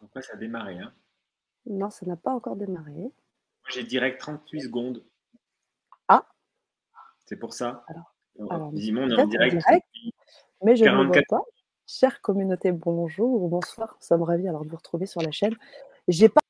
Pourquoi ça a démarré hein Non, ça n'a pas encore démarré. Moi, j'ai direct 38 secondes. Ah C'est pour ça. Alors, alors on est en direct. mais je ne vois pas. Chère communauté, bonjour ou bonsoir. Nous sommes ravis alors de vous retrouver sur la chaîne. J'ai pas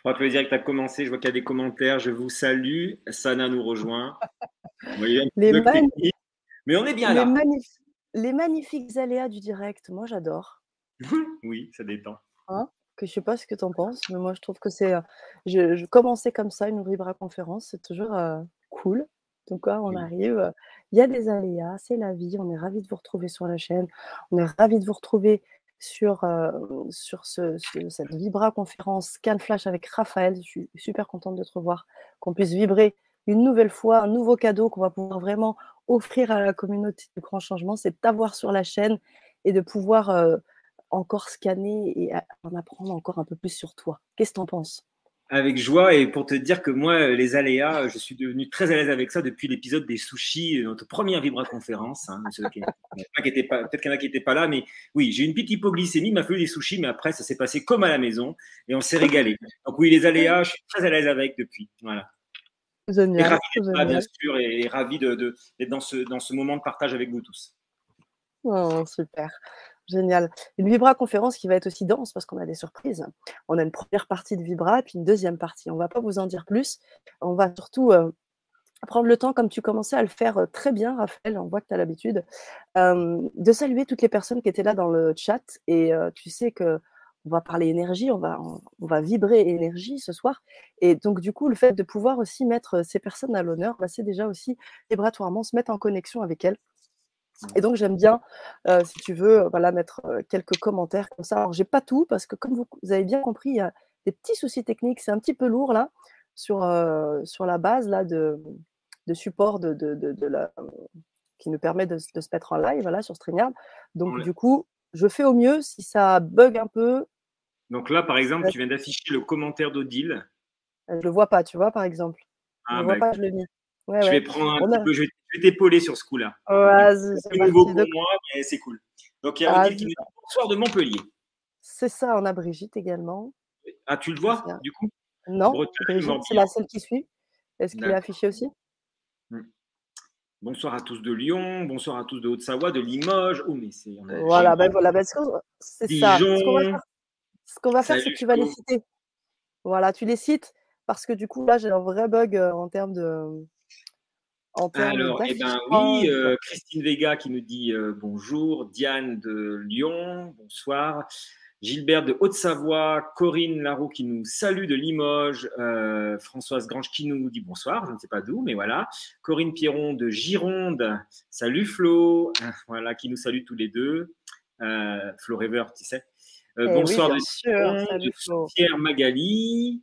Je crois que le direct a commencé. Je vois qu'il y a des commentaires. Je vous salue. Sana nous rejoint. les Mais on est bien là. Les magnifiques aléas du direct. Moi, j'adore. oui, ça détend. Hein? Que je sais pas ce que tu en penses, mais moi, je trouve que c'est. Euh, je, je, commençais comme ça une Vibra conférence. C'est toujours euh, cool. Donc, quand on arrive, euh, il y a des aléas, c'est la vie. On est ravis de vous retrouver sur la chaîne. On est ravis de vous retrouver sur, sur ce, cette Vibra conférence Flash avec Raphaël. Je suis super contente de te revoir, qu'on puisse vibrer une nouvelle fois, un nouveau cadeau qu'on va pouvoir vraiment offrir à la communauté du grand changement, c'est de t'avoir sur la chaîne et de pouvoir encore scanner et en apprendre encore un peu plus sur toi. Qu'est-ce que tu en penses? Avec joie et pour te dire que moi, les aléas, je suis devenu très à l'aise avec ça depuis l'épisode des sushis, notre première Vibra conférence. Hein, peut-être qu'il y en a qui n'étaient pas là, mais oui, j'ai une petite hypoglycémie, m'a fallu des sushis, mais après, ça s'est passé comme à la maison et on s'est régalé. Donc oui, les aléas, je suis très à l'aise avec depuis. Voilà. Génial. Et ravi là, bien sûr, et, ravi d'être de, dans, ce, dans ce moment de partage avec vous tous. Oh, super. Génial. Une Vibra conférence qui va être aussi dense parce qu'on a des surprises. On a une première partie de Vibra et puis une deuxième partie. On ne va pas vous en dire plus. On va surtout euh, prendre le temps, comme tu commençais à le faire euh, très bien, Raphaël, on voit que tu as l'habitude, euh, de saluer toutes les personnes qui étaient là dans le chat. Et tu sais que on va parler énergie, on va, on, va vibrer énergie ce soir. Et donc, du coup, le fait de pouvoir aussi mettre ces personnes à l'honneur, bah, c'est déjà aussi vibratoirement se mettre en connexion avec elles et donc, j'aime bien, euh, si tu veux, voilà, mettre euh, quelques commentaires comme ça. Alors, j'ai pas tout parce que, comme vous, avez bien compris, il y a des petits soucis techniques. C'est un petit peu lourd là sur, euh, sur la base là de, de support de, de, de, la, qui nous permet de, se mettre en live voilà, sur StreamYard. Donc, du coup, je fais au mieux. Si ça bug un peu. Donc là, par exemple, tu viens d'afficher le commentaire d'Odile. Je le vois pas, tu vois, par exemple. je ne vois bah, pas, je l'ai mis. Je vais prendre un petit peu, je vais t'épauler sur ce coup-là. c'est nouveau pour moi, mais c'est cool. Donc, il y a Odile qui nous dit bonsoir de Montpellier. C'est ça, on a Brigitte également. Ah, tu le vois, du coup? Non, c'est la seule qui suit. Est-ce qu'il est affiché aussi? Hmm. Bonsoir à tous de Lyon, bonsoir à tous de Haute-Savoie, de Limoges. Oh, mais c'est. Voilà, ben voilà, ben c'est ça. Ce qu'on va faire, c'est que tu vas les citer. Voilà, tu les cites parce que du coup, là, j'ai un vrai bug euh, en termes de, alors, eh ben, oui, euh, Christine Vega qui nous dit euh, bonjour, Diane de Lyon, bonsoir, Gilbert de Haute-Savoie, Corinne Larue qui nous salue de Limoges, euh, Françoise Grange qui nous dit bonsoir, je ne sais pas d'où, mais voilà, Corinne Pierron de Gironde, salut Flo, voilà, qui nous salue tous les deux, Flo River, tu sais. Eh bonsoir de, Pierre Magali,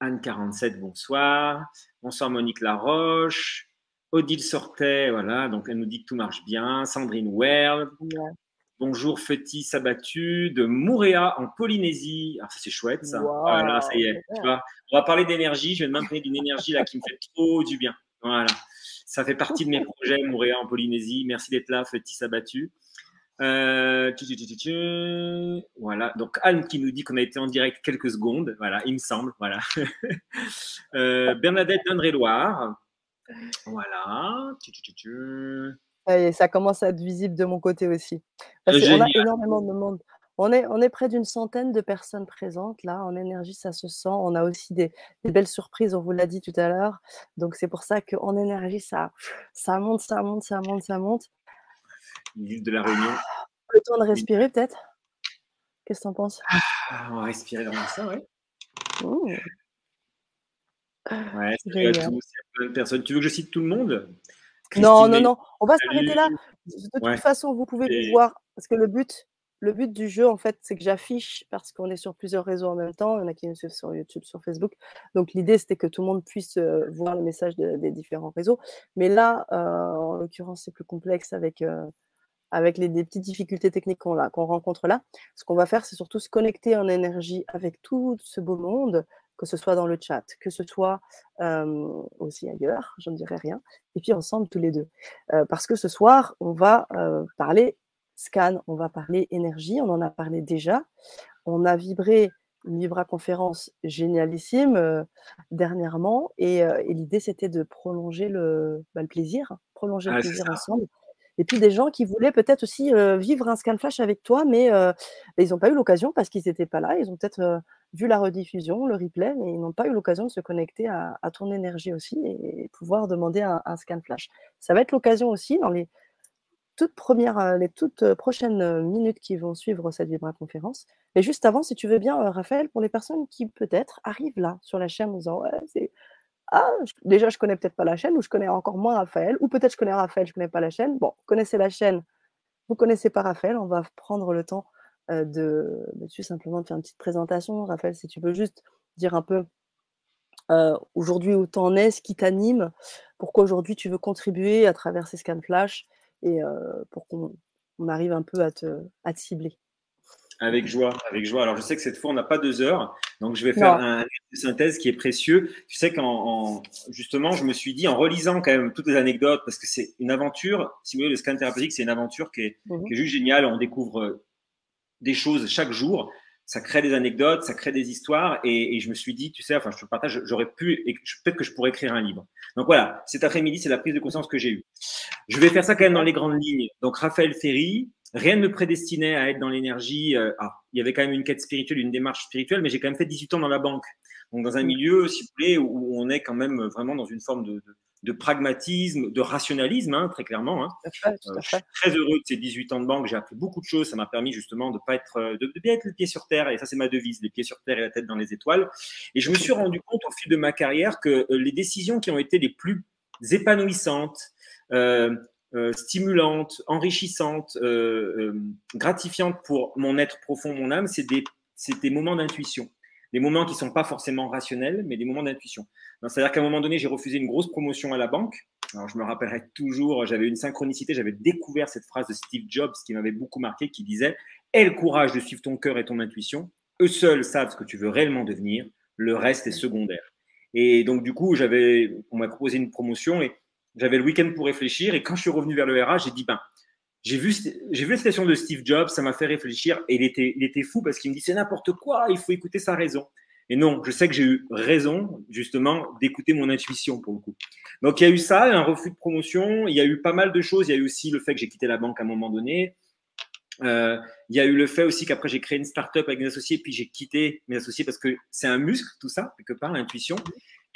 Anne47, bonsoir. Bonsoir Monique Laroche. Odile sortait, voilà, donc elle nous dit que tout marche bien. Sandrine Werl. Bonjour Feti Sabatu de Mouréa en Polynésie. Ah, c'est chouette ça. Voilà, ça y est. on va parler d'énergie. Je vais m'imprégner d'une énergie là qui me fait trop du bien. Voilà. Ça fait partie de mes projets, Mouréa en Polynésie. Merci d'être là, Feti Sabatu. Euh, voilà, donc Anne qui nous dit qu'on a été en direct quelques secondes, voilà, il me semble, voilà. euh, Bernadette d'André-Loire, voilà. Ça, ça commence à être visible de mon côté aussi. Parce qu'on a énormément de monde. On est, on est près d'une centaine de personnes présentes là. En énergie, ça se sent. On a aussi des, belles surprises, on vous l'a dit tout à l'heure. Donc c'est pour ça qu'en énergie, ça, ça monte, ça monte, ça monte, ça monte. L'île de la Réunion. Le temps de respirer peut-être? Qu'est-ce que tu en penses? Ah, On va respirer dans ça, ouais. Ouais, à tous. Plein de personnes. Tu veux que je cite tout le monde? Non, non, non. On va s'arrêter là. De toute façon, vous pouvez nous voir. Parce que le but, le but du jeu, en fait, c'est que j'affiche, parce qu'on est sur plusieurs réseaux en même temps, il y en a qui nous suivent sur YouTube, sur Facebook. Donc l'idée, c'était que tout le monde puisse euh, voir le message des différents réseaux. Mais là, euh, en l'occurrence, c'est plus complexe avec, euh, avec les, petites difficultés techniques qu'on rencontre là. Ce qu'on va faire, c'est surtout se connecter en énergie avec tout ce beau monde, que ce soit dans le chat, que ce soit aussi ailleurs, je ne dirai rien, et puis ensemble tous les deux. parce que ce soir, on va parler scan, on va parler énergie, on en a parlé déjà. On a vibré une vibra-conférence génialissime euh, dernièrement et, l'idée c'était de prolonger le, bah, plaisir, prolonger le plaisir ensemble. Et puis des gens qui voulaient peut-être aussi euh, vivre un scan flash avec toi, mais ils n'ont pas eu l'occasion parce qu'ils n'étaient pas là. Ils ont peut-être vu la rediffusion, le replay, mais ils n'ont pas eu l'occasion de se connecter à, ton énergie aussi et, pouvoir demander un, scan flash. Ça va être l'occasion aussi dans les toutes premières, euh, les toutes euh, prochaines euh, minutes qui vont suivre cette Vibra conférence. Mais juste avant, si tu veux bien, Raphaël, pour les personnes qui peut-être arrivent là sur la chaîne en disant ouais, ah, déjà je connais peut-être pas la chaîne ou je connais encore moins Raphaël ou peut-être je connais Raphaël, je connais pas la chaîne. Bon, connaissez la chaîne, vous connaissez pas Raphaël, on va prendre le temps de, de simplement de faire une petite présentation. Raphaël, si tu peux juste dire un peu aujourd'hui où tu en es, ce qui t'anime, pourquoi aujourd'hui tu veux contribuer à travers ces scans flash et pour qu'on arrive un peu à te, à te cibler. Avec joie, avec joie. Alors, je sais que cette fois, on n'a pas deux heures, donc je vais faire un synthèse qui est précieux. Tu sais qu'en justement, je me suis dit, en relisant quand même toutes les anecdotes, parce que c'est une aventure, si vous voulez, le scan thérapeutique, c'est une aventure qui est, mmh qui est, juste géniale. On découvre des choses chaque jour ça crée des anecdotes, ça crée des histoires. Et, je me suis dit, tu sais, enfin, je te partage, j'aurais pu, peut-être que je pourrais écrire un livre. Donc voilà, cet après-midi, c'est la prise de conscience que j'ai eue. Je vais faire ça quand même dans les grandes lignes. Donc Raphaël Ferry, rien ne me prédestinait à être dans l'énergie. Euh, ah, il y avait quand même une quête spirituelle, une démarche spirituelle, mais j'ai quand même fait 18 ans dans la banque. Donc dans un milieu, si vous voulez, où on est quand même vraiment dans une forme de de pragmatisme, de rationalisme, hein, très clairement. Hein. Euh, je suis très heureux de ces 18 ans de banque. J'ai appris beaucoup de choses. Ça m'a permis justement de pas être, euh, de, bien être le pied sur terre. Et ça, c'est ma devise, les pieds sur terre et la tête dans les étoiles. Et je me suis rendu compte au fil de ma carrière que euh, les décisions qui ont été les plus épanouissantes, stimulantes, enrichissantes, gratifiantes pour mon être profond, mon âme, c'est des, des moments d'intuition des moments qui ne sont pas forcément rationnels, mais des moments d'intuition. C'est-à-dire qu'à un moment donné, j'ai refusé une grosse promotion à la banque. Alors, je me rappellerai toujours, j'avais une synchronicité, j'avais découvert cette phrase de Steve Jobs qui m'avait beaucoup marqué, qui disait Aie le courage de suivre ton cœur et ton intuition. Eux seuls savent ce que tu veux réellement devenir. Le reste est secondaire. Et donc, du coup, j'avais, on m'a proposé une promotion et j'avais le week-end pour réfléchir. Et quand je suis revenu vers le RH, j'ai dit ben, j'ai vu, j'ai vu la citation de Steve Jobs, ça m'a fait réfléchir et il était, il était fou parce qu'il me dit c'est n'importe quoi, il faut écouter sa raison. Et non, je sais que j'ai eu raison justement d'écouter mon intuition pour le coup. Donc il y a eu ça, un refus de promotion, il y a eu pas mal de choses, il y a eu aussi le fait que j'ai quitté la banque à un moment donné. Euh, il y a eu le fait aussi qu'après j'ai créé une start-up avec mes associés, puis j'ai quitté mes associés parce que c'est un muscle tout ça, quelque part, l'intuition.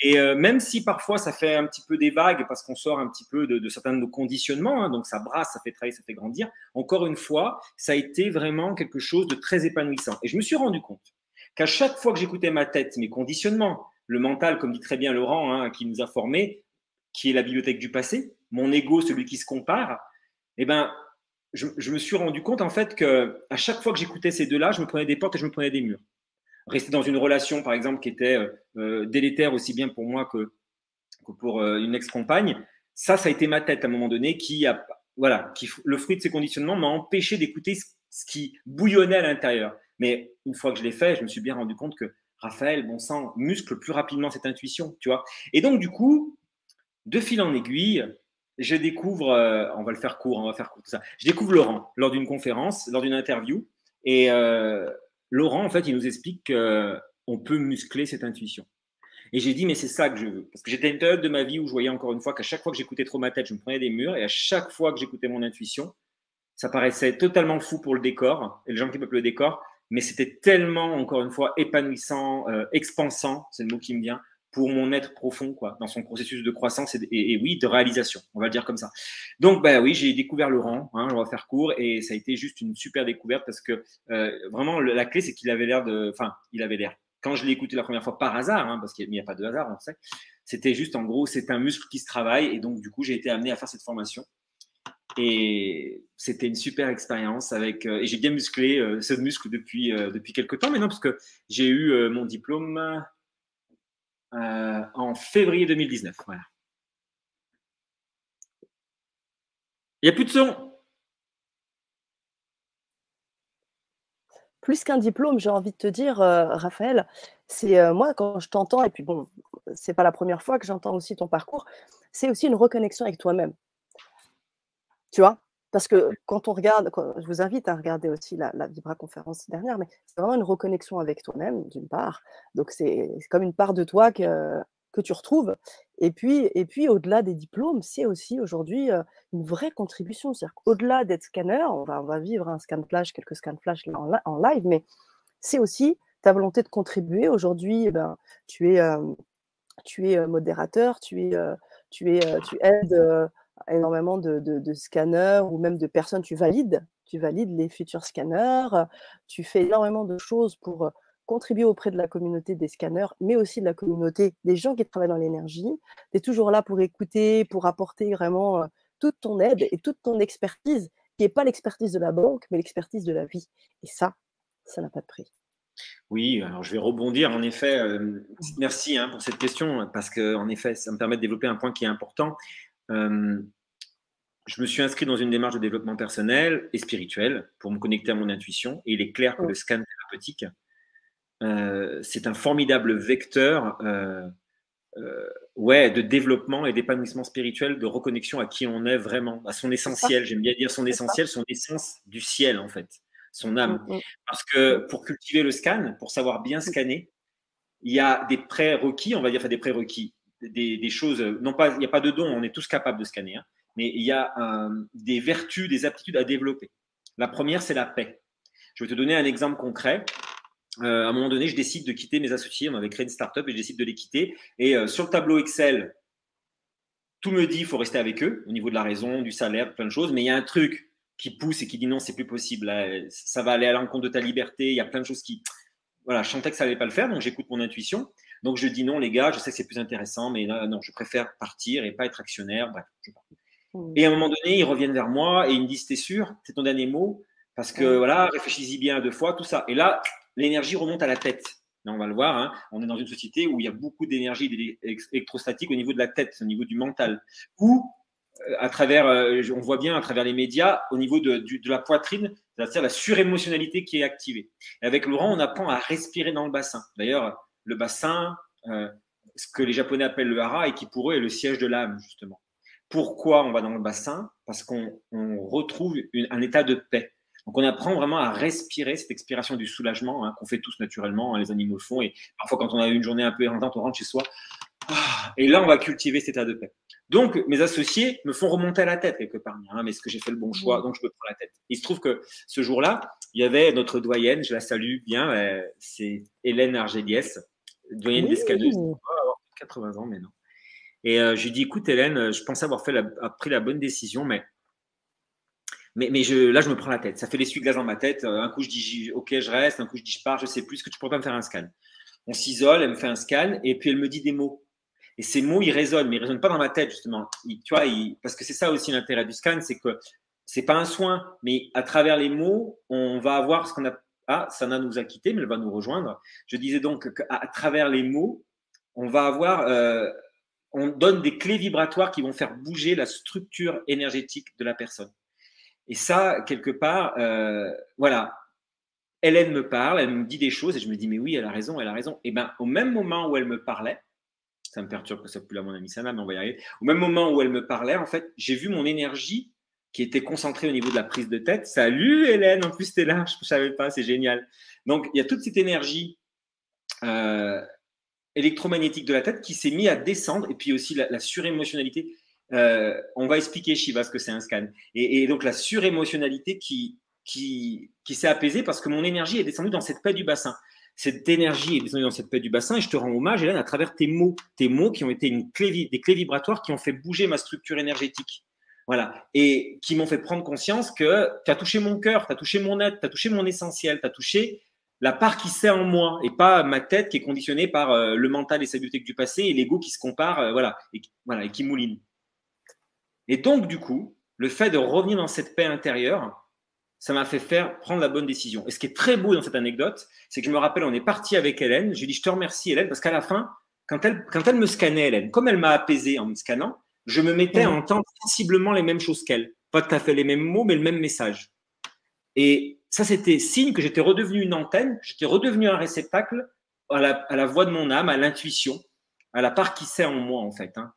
Et euh, même si parfois ça fait un petit peu des vagues parce qu'on sort un petit peu de, certains de nos conditionnements, hein, donc ça brasse, ça fait travailler, ça fait grandir, encore une fois, ça a été vraiment quelque chose de très épanouissant. Et je me suis rendu compte qu'à chaque fois que j'écoutais ma tête, mes conditionnements, le mental, comme dit très bien Laurent, hein, qui nous a formés, qui est la bibliothèque du passé, mon ego, celui qui se compare, eh ben, je, je me suis rendu compte en fait que à chaque fois que j'écoutais ces deux-là, je me prenais des portes et je me prenais des murs rester dans une relation, par exemple, qui était euh, euh, délétère aussi bien pour moi que, pour euh, une ex-compagne, ça, ça a été ma tête à un moment donné qui a, voilà, qui, le fruit de ces conditionnements m'a empêché d'écouter ce, qui bouillonnait à l'intérieur. Mais une fois que je l'ai fait, je me suis bien rendu compte que Raphaël, bon sang, muscle plus rapidement cette intuition, tu vois. Et donc, du coup, de fil en aiguille, je découvre, on va le faire court, on va faire court tout ça. Je découvre Laurent lors d'une conférence, lors d'une interview, et Laurent, en fait, il nous explique qu'on peut muscler cette intuition. Et j'ai dit, mais c'est ça que je veux. Parce que j'étais une période de ma vie où je voyais encore une fois qu'à chaque fois que j'écoutais trop ma tête, je me prenais des murs. Et à chaque fois que j'écoutais mon intuition, ça paraissait totalement fou pour le décor et les gens qui peuplent le décor. Mais c'était tellement, encore une fois, épanouissant, euh, expansant, c'est le mot qui me vient, pour mon être profond, quoi, dans son processus de croissance et, oui, de réalisation, on va le dire comme ça. Donc, bah oui, j'ai découvert Laurent, hein, on va faire court, et ça a été juste une super découverte parce que euh, vraiment, la clé, c'est qu'il avait l'air de, enfin, il avait l'air. Quand je l'ai écouté la première fois par hasard, hein, parce qu'il n'y a pas de hasard, on sait, c'était juste en gros, c'est un muscle qui se travaille, et donc du coup, j'ai été amené à faire cette formation. Et c'était une super expérience avec euh, et j'ai bien musclé euh, ce muscle depuis depuis quelques temps maintenant parce que j'ai eu mon diplôme euh, en février 2019. Voilà. Il n'y a plus de son. Plus qu'un diplôme, j'ai envie de te dire, euh, Raphaël, c'est euh, moi quand je t'entends, et puis bon, c'est pas la première fois que j'entends aussi ton parcours, c'est aussi une reconnexion avec toi-même. Tu vois? Parce que quand on regarde, je vous invite à regarder aussi la, Vibra conférence dernière, mais c'est vraiment une reconnexion avec toi-même, d'une part. Donc, c'est comme une part de toi que, tu retrouves. Et puis, et puis au-delà des diplômes, c'est aussi aujourd'hui euh, une vraie contribution. C'est-à-dire qu'au-delà d'être scanner, on va, vivre un scan flash, quelques scans flash en, en live, mais c'est aussi ta volonté de contribuer. Aujourd'hui, eh ben, tu es, euh, tu es euh, modérateur, tu, es, tu, es, tu aides énormément de, scanners ou même de personnes, tu valides, tu valides les futurs scanners, tu fais énormément de choses pour contribuer auprès de la communauté des scanners, mais aussi de la communauté des gens qui travaillent dans l'énergie. Tu es toujours là pour écouter, pour apporter vraiment toute ton aide et toute ton expertise, qui n'est pas l'expertise de la banque, mais l'expertise de la vie. Et ça, ça n'a pas de prix. Oui, alors je vais rebondir. En effet, merci hein, pour cette question, parce que en effet, ça me permet de développer un point qui est important. Euh, je me suis inscrit dans une démarche de développement personnel et spirituel pour me connecter à mon intuition. Et il est clair que le scan thérapeutique, euh, c'est un formidable vecteur euh, ouais, de développement et d'épanouissement spirituel, de reconnexion à qui on est vraiment, à son essentiel. J'aime bien dire son essentiel, son essence du ciel, en fait, son âme. Mm, mm. Parce que pour cultiver le scan, pour savoir bien mm. scanner, il y a des prérequis, on va dire, enfin des prérequis des, choses, non pas, il n'y a pas de don, on est tous capables de scanner, hein, mais il y a euh, des vertus, des aptitudes à développer. La première, c'est la paix. Je vais te donner un exemple concret. Euh, à un moment donné, je décide de quitter mes associés. On avait créé une startup et je décide de les quitter. Et euh, sur le tableau Excel, tout me dit qu'il faut rester avec eux au niveau de la raison, du salaire, plein de choses. Mais il y a un truc qui pousse et qui dit non, c'est plus possible. ça va aller à l'encontre de ta liberté. Il y a plein de choses qui. Voilà, je sentais que ça n'allait pas le faire, donc j'écoute mon intuition. Donc je dis non, les gars, je sais que c'est plus intéressant, mais non, je préfère partir et pas être actionnaire. Bref, mmh. Et à un moment donné, ils reviennent vers moi et ils me disent T'es sûr? C'est ton dernier mot? Parce que voilà, réfléchis-y bien deux fois, tout ça. Et là, l'énergie remonte à la tête. on va le voir, hein. on est dans une société où il y a beaucoup d'énergie électrostatique au niveau de la tête, au niveau du mental. Ou euh, à travers, euh, on voit bien à travers les médias, au niveau de, de la poitrine, c'est-à-dire la surémotionnalité qui est activée. Et avec Laurent, on apprend à respirer dans le bassin. D'ailleurs, le bassin, euh, ce que les Japonais appellent le hara et qui pour eux est le siège de l'âme, justement. Pourquoi on va dans le bassin? Parce qu'on retrouve un état de paix. Donc on apprend vraiment à respirer cette expiration du soulagement hein, qu'on fait tous naturellement, hein, les animaux le font, et parfois quand on a eu une journée un peu éreintante, on rentre chez soi, ah, et là on va cultiver cet état de paix. Donc mes associés me font remonter à la tête quelque part, hein, mais est-ce que j'ai fait le bon choix? Donc je me prends la tête. Il se trouve que ce jour-là, il y avait notre doyenne, je la salue bien, euh, c'est Hélène Argéliès, doyenne des scaneuses. 80 ans, mais non. Et euh, je lui dis, écoute, Hélène, euh, je pensais avoir fait la, pris la bonne décision, mais, mais, mais je, là, je me prends la tête. Ça fait l'essuie-glace dans ma tête. Euh, un coup, je dis, OK, je reste. Un coup, je dis, je pars. Je sais plus. ce que tu pourrais pas me faire un scan On s'isole, elle me fait un scan, et puis elle me dit des mots. Et ces mots, ils résonnent, mais ils résonnent pas dans ma tête, justement. tu vois, parce que c'est ça aussi l'intérêt du scan, c'est que c'est pas un soin, mais à travers les mots, on va avoir ce qu'on a ah, Sana nous a quittés, mais elle va nous rejoindre. Je disais donc qu'à travers les mots, on va avoir, euh, on donne des clés vibratoires qui vont faire bouger la structure énergétique de la personne. Et ça, quelque part, euh, voilà. Hélène me parle, elle me dit des choses et je me dis, mais oui, elle a raison, elle a raison. Et bien, au même moment où elle me parlait, ça me perturbe que ça plus là mon ami Sana, mais on va y arriver. Au même moment où elle me parlait, en fait, j'ai vu mon énergie qui était concentré au niveau de la prise de tête. Salut Hélène, en plus tu es là, je ne savais pas, c'est génial. Donc il y a toute cette énergie euh, électromagnétique de la tête qui s'est mis à descendre, et puis aussi la, surémotionnalité. Euh, on va expliquer, Shiva, ce que c'est un scan. Et, donc la surémotionnalité qui, qui, qui s'est apaisée parce que mon énergie est descendue dans cette paix du bassin. Cette énergie est descendue dans cette paix du bassin et je te rends hommage, Hélène, à travers tes mots, tes mots qui ont été une clé, des clés vibratoires qui ont fait bouger ma structure énergétique. Voilà. Et qui m'ont fait prendre conscience que tu as touché mon cœur, tu as touché mon être, tu as touché mon essentiel, tu as touché la part qui sait en moi et pas ma tête qui est conditionnée par euh, le mental et sa bibliothèque du passé et l'ego qui se compare, euh, voilà, et, voilà, et qui mouline. Et donc, du coup, le fait de revenir dans cette paix intérieure, ça m'a fait faire prendre la bonne décision. Et ce qui est très beau dans cette anecdote, c'est que je me rappelle, on est parti avec Hélène. Je lui ai dit, je te remercie, Hélène, parce qu'à la fin, quand elle, quand elle me scannait, Hélène, comme elle m'a apaisé en me scannant, je me mettais à entendre sensiblement les mêmes choses qu'elle. Pas tout à fait les mêmes mots, mais le même message. Et ça, c'était signe que j'étais redevenu une antenne, j'étais redevenu un réceptacle à la, voix de mon âme, à l'intuition, à la part qui sait en moi, en fait. Hein.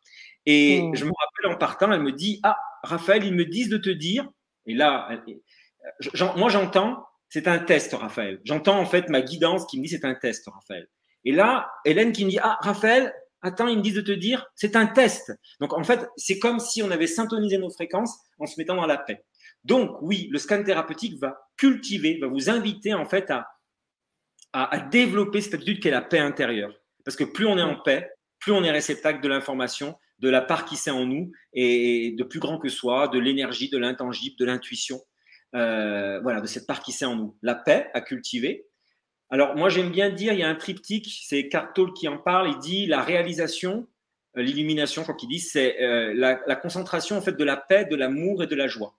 Et hmm. je me rappelle en partant, elle me dit Ah, Raphaël, ils me disent de te dire. Et là, moi, j'entends, c'est un test, Raphaël. J'entends en fait ma guidance qui me dit c'est un test, Raphaël. Et là, Hélène qui me dit Ah, Raphaël, attends, ils me disent de te dire c'est un test. Donc en fait, c'est comme si on avait syntonisé nos fréquences en se mettant dans la paix. Donc oui, le scan thérapeutique va cultiver, va vous inviter en fait à, à, développer cette attitude qu'est la paix intérieure. Parce que plus on est en paix, plus on est réceptacle de l'information, de la part qui sait en nous et de plus grand que soi, de l'énergie, de l'intangible, de l'intuition. Euh, voilà, de cette part qui sait en nous. La paix à cultiver. Alors moi j'aime bien dire, il y a un triptyque, c'est Cartol qui en parle, il dit la réalisation, euh, l'illumination, je crois qu'il dit, c'est euh, la, la, concentration en fait de la paix, de l'amour et de la joie.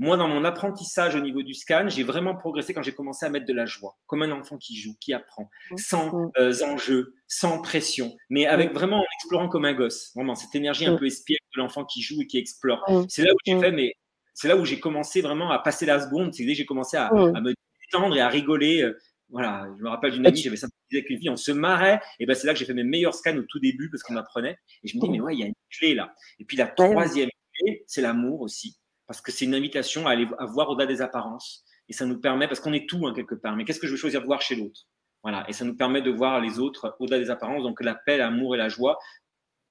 Moi, dans mon apprentissage au niveau du scan, j'ai vraiment progressé quand j'ai commencé à mettre de la joie, comme un enfant qui joue, qui apprend, mmh. sans mmh. euh, enjeu, sans pression, mais avec mmh. vraiment en explorant comme un gosse. Vraiment, cette énergie un peu espiègle de l'enfant qui joue et qui explore. C'est là où j'ai fait, mais c'est là où j'ai commencé vraiment à passer la seconde. C'est que j'ai commencé à, me détendre et à rigoler. Voilà, je me rappelle d'une amie, j'avais sympathisé avec une fille, on se marrait, et ben c'est là que j'ai fait mes meilleurs scans au tout début parce qu'on apprenait. Et je me dis, mais ouais, il y a une clé là. Et puis la troisième clé, c'est l'amour aussi parce que c'est une invitation à aller à voir au-delà des apparences. Et ça nous permet, parce qu'on est tout hein, quelque part, mais qu'est-ce que je veux choisir de voir chez l'autre? Voilà, et ça nous permet de voir les autres au-delà des apparences, donc la paix, l'amour et la joie.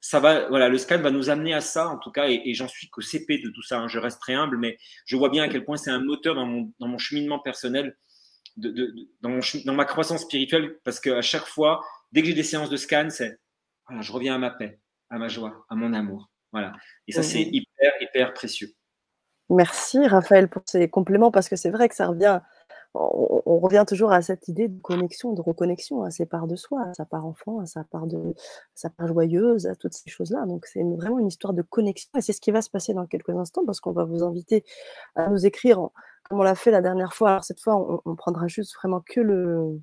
Ça va, voilà, le scan va nous amener à ça, en tout cas, et, j'en suis qu'au CP de tout ça. Hein. Je reste très humble, mais je vois bien à quel point c'est un moteur dans mon, dans mon cheminement personnel, de, de, dans, mon, dans ma croissance spirituelle, parce qu'à chaque fois, dès que j'ai des séances de scan, c'est voilà, je reviens à ma paix, à ma joie, à mon amour. Voilà. Et ça, c'est hyper, hyper précieux. Merci Raphaël pour ces compléments parce que c'est vrai que ça revient, on, revient toujours à cette idée de connexion, de reconnexion à ses parts de soi, à sa part enfant, à sa part de, sa part joyeuse, à toutes ces choses-là. Donc c'est vraiment une histoire de connexion et c'est ce qui va se passer dans quelques instants parce qu'on va vous inviter à nous écrire comme on l'a fait la dernière fois. Alors cette fois, on, prendra juste vraiment que le,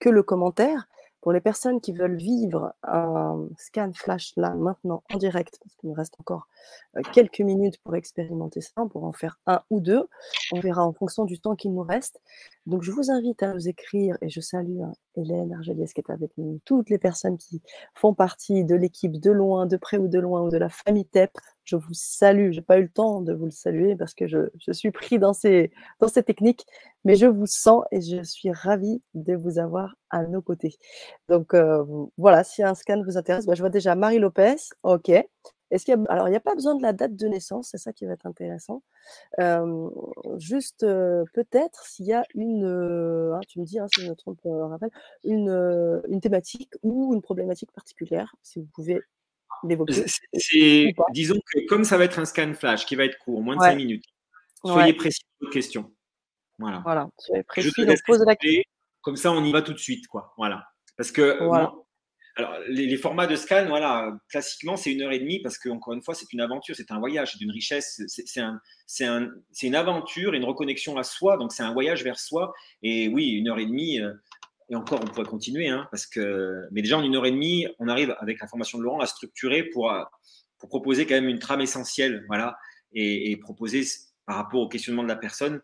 que le commentaire pour les personnes qui veulent vivre un scan flash là, maintenant, en direct, parce qu'il nous reste encore euh, quelques minutes pour expérimenter ça, pour en faire un ou deux, on verra en fonction du temps qu'il nous reste. Donc, je vous invite à nous écrire, et je salue hein, Hélène Argeliès qui est avec nous, toutes les personnes qui font partie de l'équipe de loin, de près ou de loin, ou de la famille TEP, je vous salue. Je n'ai pas eu le temps de vous le saluer parce que je, suis pris dans ces, dans ces techniques, mais je vous sens et je suis ravie de vous avoir à nos côtés. Donc euh, voilà, si un scan vous intéresse, bah, je vois déjà Marie Lopez. OK. Est-ce qu'il alors, il n'y a pas besoin de la date de naissance, c'est ça qui va être intéressant. Euh, juste euh, peut-être s'il y a une, hein, tu me dis hein, si je me une, une thématique ou une problématique particulière, si vous pouvez disons que comme ça va être un scan flash qui va être court, moins de 5 minutes, soyez précis dans vos questions. Voilà. voilà. Soyez précis, pose la question. Comme ça, on y va tout de suite. Quoi. Voilà. Parce que alors, les, formats de scan, voilà, classiquement, c'est une heure et demie parce qu'encore une fois, c'est une aventure, c'est un voyage, c'est une richesse, c'est un, un, une aventure, une reconnexion à soi. Donc, c'est un voyage vers soi. Et oui, une heure et demie, euh, et encore, on pourrait continuer, hein, parce que, mais déjà en une heure et demie, on arrive avec la formation de Laurent à structurer pour, pour proposer quand même une trame essentielle, voilà, et, proposer par rapport au questionnement de la personne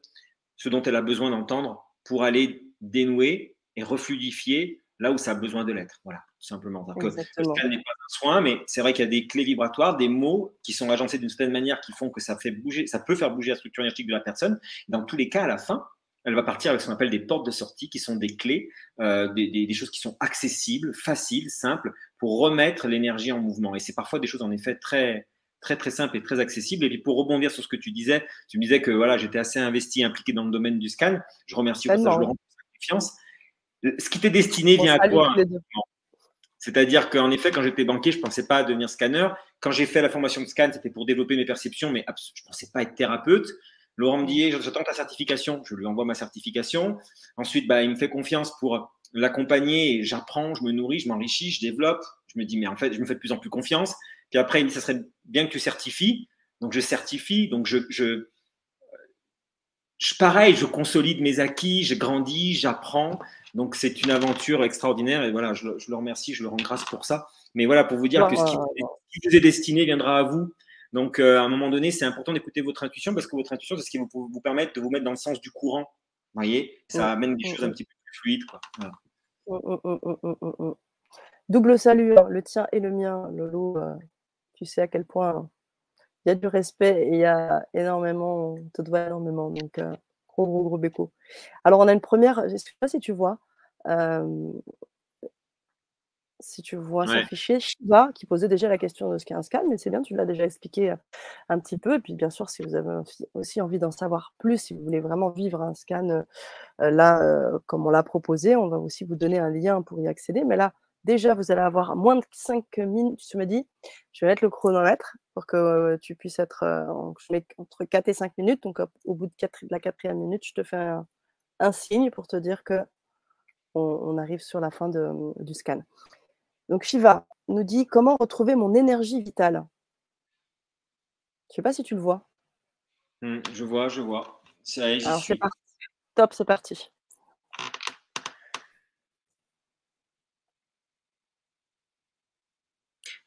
ce dont elle a besoin d'entendre pour aller dénouer et refluidifier là où ça a besoin de l'être. Voilà, tout simplement. n'est pas un soin, mais c'est vrai qu'il y a des clés vibratoires, des mots qui sont agencés d'une certaine manière qui font que ça fait bouger, ça peut faire bouger la structure énergétique de la personne. Dans tous les cas, à la fin, elle va partir avec ce qu'on appelle des portes de sortie, qui sont des clés, euh, des, choses qui sont accessibles, faciles, simples, pour remettre l'énergie en mouvement. Et c'est parfois des choses en effet très, très, très simples et très accessibles. Et puis pour rebondir sur ce que tu disais, tu me disais que voilà, j'étais assez investi, impliqué dans le domaine du scan. Je remercie pour ça, je le rends confiance. Ce qui t'est destiné vient à toi. C'est-à-dire qu'en effet, quand j'étais banquier, je ne pensais pas devenir scanner. Quand j'ai fait la formation de scan, c'était pour développer mes perceptions, mais je ne pensais pas être thérapeute. Laurent me dit, j'attends ta certification. Je lui envoie ma certification. Ensuite, bah, il me fait confiance pour l'accompagner. J'apprends, je me nourris, je m'enrichis, je développe. Je me dis, mais en fait, je me fais de plus en plus confiance. Puis après, il me dit, ça serait bien que tu certifies. Donc, je certifie. Donc, je, je, je pareil, je consolide mes acquis, je grandis, j'apprends. Donc, c'est une aventure extraordinaire. Et voilà, je, je, le remercie, je le rends grâce pour ça. Mais voilà, pour vous dire que ce qui, ce qui vous est destiné viendra à vous. Donc, euh, à un moment donné, c'est important d'écouter votre intuition parce que votre intuition, c'est ce qui vous, vous permettre de vous mettre dans le sens du courant. Vous voyez Ça amène des choses un petit peu plus fluides. Double salut, hein, le tien et le mien, Lolo. Euh, tu sais à quel point il y a du respect et il y a énormément, on te doit énormément. Donc, euh, gros, gros, gros béco. Alors, on a une première, je ne sais pas si tu vois, si tu vois s'afficher Shiva qui posait déjà la question de ce qu'est un scan, mais c'est bien, tu l'as déjà expliqué un petit peu. Et puis bien sûr, si vous avez aussi envie d'en savoir plus, si vous voulez vraiment vivre un scan là, comme on l'a proposé, on va aussi vous donner un lien pour y accéder. Mais là, déjà, vous allez avoir moins de 5 minutes. Tu me dis, je vais mettre le chronomètre pour que tu puisses être je mets entre 4 et 5 minutes. Donc au bout de, la quatrième minute, je te fais un, signe pour te dire que on, arrive sur la fin du scan. Donc Shiva nous dit comment retrouver mon énergie vitale? Je ne sais pas si tu le vois. Mmh, je vois, je vois. Alors c'est parti. Top, c'est parti.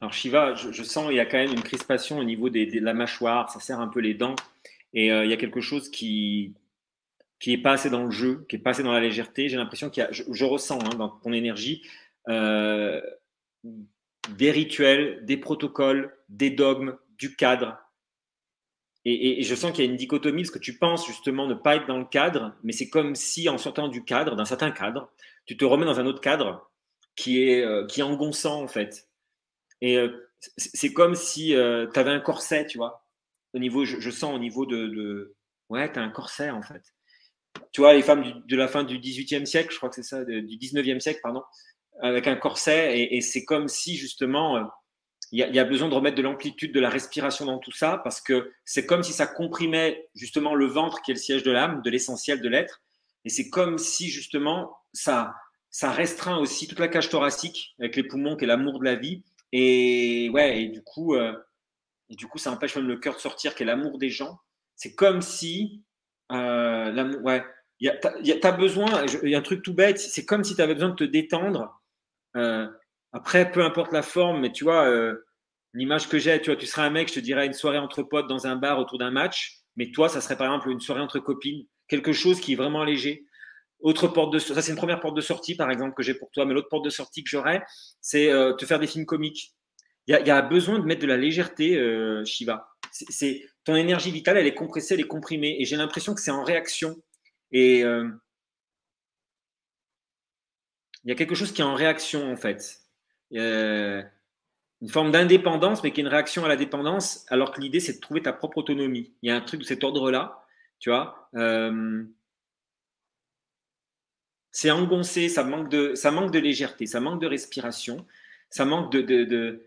Alors Shiva, je, sens qu'il y a quand même une crispation au niveau de la mâchoire, ça serre un peu les dents, et euh, il y a quelque chose qui qui est pas assez dans le jeu, qui est pas assez dans la légèreté. J'ai l'impression qu'il y a, je, ressens hein, dans ton énergie euh, des rituels, des protocoles, des dogmes, du cadre. Et, je sens qu'il y a une dichotomie, parce que tu penses justement ne pas être dans le cadre, mais c'est comme si en sortant du cadre, d'un certain cadre, tu te remets dans un autre cadre qui est, euh, qui engonçant en fait. Et euh, c'est comme si euh, tu avais un corset, tu vois. Au niveau, je, sens au niveau de, de... Ouais, tu as un corset en fait. Tu vois, les femmes de la fin du 18e siècle, je crois que c'est ça, du 19e siècle, pardon, avec un corset et, c'est comme si justement euh, il y, a besoin de remettre de l'amplitude de la respiration dans tout ça parce que c'est comme si ça comprimait justement le ventre qui est le siège de l'âme, de l'essentiel de l'être. Et c'est comme si justement ça ça restreint aussi toute la cage thoracique avec les poumons qui est l'amour de la vie. Et ouais et du coup euh, du coup ça empêche même le cœur de sortir qui est l'amour des gens. C'est comme si euh, ouais il y a, besoin, il y a un truc tout bête, c'est comme si tu avais besoin de te détendre euh, après, peu importe la forme, mais tu vois, euh, l'image que j'ai, tu vois, tu serais un mec, je te dirais une soirée entre potes dans un bar autour d'un match, mais toi, ça serait par exemple une soirée entre copines, quelque chose qui est vraiment léger. Autre porte de ça, c'est une première porte de sortie, par exemple, que j'ai pour toi, mais l'autre porte de sortie que j'aurais, c'est euh, te faire des films comiques. Il y, a besoin de mettre de la légèreté, Shiva. C'est ton énergie vitale, elle est compressée, elle est comprimée, et j'ai l'impression que c'est en réaction. Et il y a quelque chose qui est en réaction en fait. une forme d'indépendance, mais qui est une réaction à la dépendance, alors que l'idée c'est de trouver ta propre autonomie. Il y a un truc de cet ordre-là, tu vois. Euh, c'est engoncé, ça manque, de, ça manque de légèreté, ça manque de respiration, ça manque de,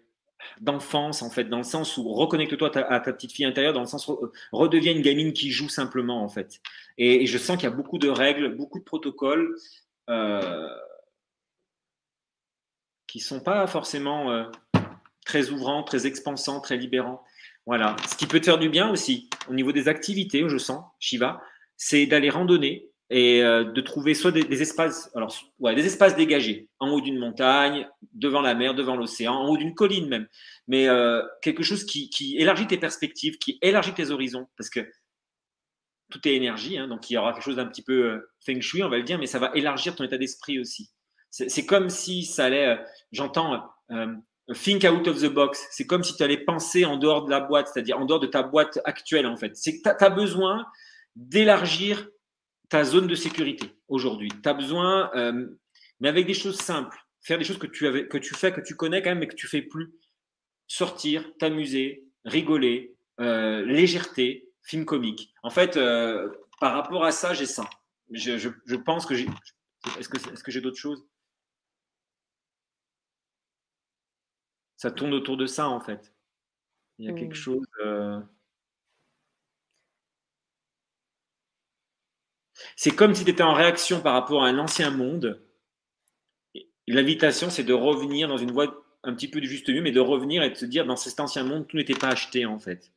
d'enfance en fait, dans le sens où reconnecte-toi à ta petite fille intérieure, dans le sens où redeviens une gamine qui joue simplement en fait. Et, je sens qu'il y a beaucoup de règles, beaucoup de protocoles. Euh, qui sont pas forcément euh, très ouvrants, très expansants, très libérants. Voilà. Ce qui peut te faire du bien aussi, au niveau des activités, je sens, Shiva, c'est d'aller randonner et euh, de trouver soit des, espaces, alors ouais, des espaces dégagés, en haut d'une montagne, devant la mer, devant l'océan, en haut d'une colline même, mais euh, quelque chose qui, élargit tes perspectives, qui élargit tes horizons, parce que tout est énergie, hein, donc il y aura quelque chose d'un petit peu feng shui, on va le dire, mais ça va élargir ton état d'esprit aussi. C'est comme si ça allait, euh, j'entends, euh, think out of the box. C'est comme si tu allais penser en dehors de la boîte, c'est-à-dire en dehors de ta boîte actuelle, en fait. C'est tu as, besoin d'élargir ta zone de sécurité aujourd'hui. Tu as besoin, euh, mais avec des choses simples. Faire des choses que tu, avais, que tu fais, que tu connais quand même, mais que tu fais plus. Sortir, t'amuser, rigoler, euh, légèreté, film comique. En fait, euh, par rapport à ça, j'ai ça. Je, pense que j'ai. Est-ce que, est -ce que j'ai d'autres choses? Ça tourne autour de ça, en fait. Il y a quelque mmh. chose. C'est comme si tu étais en réaction par rapport à un ancien monde. L'invitation, c'est de revenir dans une voie un petit peu du juste milieu, mais de revenir et de se dire, dans cet ancien monde, tout n'était pas acheté, en fait.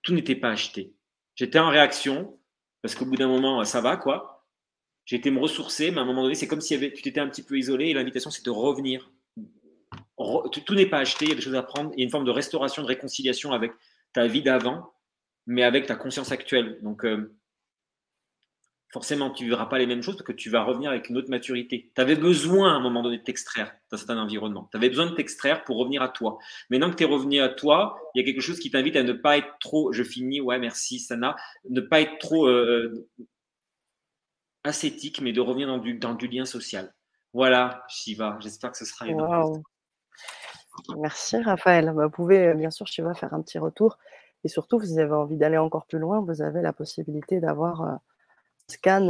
Tout n'était pas acheté. J'étais en réaction, parce qu'au bout d'un moment, ça va, quoi. J'ai été me ressourcer, mais à un moment donné, c'est comme si tu t'étais un petit peu isolé, et l'invitation, c'est de revenir. Tout n'est pas acheté, il y a des choses à prendre, il y a une forme de restauration, de réconciliation avec ta vie d'avant, mais avec ta conscience actuelle. Donc, euh, forcément, tu ne verras pas les mêmes choses parce que tu vas revenir avec une autre maturité. Tu avais besoin à un moment donné de t'extraire dans cet environnement. Tu avais besoin de t'extraire pour revenir à toi. Maintenant que tu es revenu à toi, il y a quelque chose qui t'invite à ne pas être trop, je finis, ouais, merci, Sana, ne pas être trop euh, ascétique, mais de revenir dans du, dans du lien social. Voilà, Shiva, j'espère que ce sera une Merci Raphaël. Vous pouvez bien sûr, Shiva, faire un petit retour. Et surtout, vous avez envie d'aller encore plus loin, vous avez la possibilité d'avoir euh, scan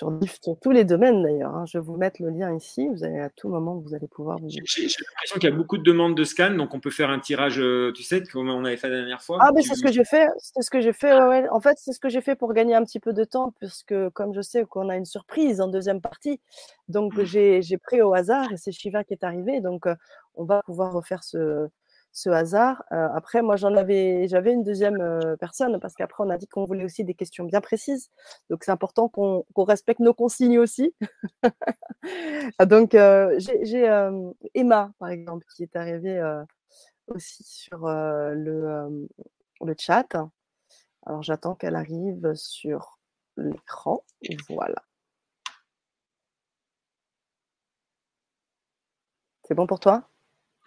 sur, tous les domaines d'ailleurs. Hein. Je vais vous mettre le lien ici. Vous allez à tout moment, vous allez pouvoir vous. J'ai l'impression qu'il y a beaucoup de demandes de scan, donc on peut faire un tirage, euh, tu sais, comme on avait fait la dernière fois. Ah, mais c'est ce que j'ai fait. C'est ce que j'ai fait. En fait, c'est ce que j'ai fait pour gagner un petit peu de temps, puisque comme je sais qu'on a une surprise en deuxième partie, donc mmh. j'ai pris au hasard et c'est Shiva qui est arrivé. Donc euh, on va pouvoir refaire ce, ce hasard. Après, moi, j'en avais, j'avais une deuxième personne parce qu'après, on a dit qu'on voulait aussi des questions bien précises. Donc, c'est important qu'on respecte nos consignes aussi. Donc, j'ai Emma, par exemple, qui est arrivée aussi sur le chat. Alors, j'attends qu'elle arrive sur l'écran. Voilà. C'est bon pour toi?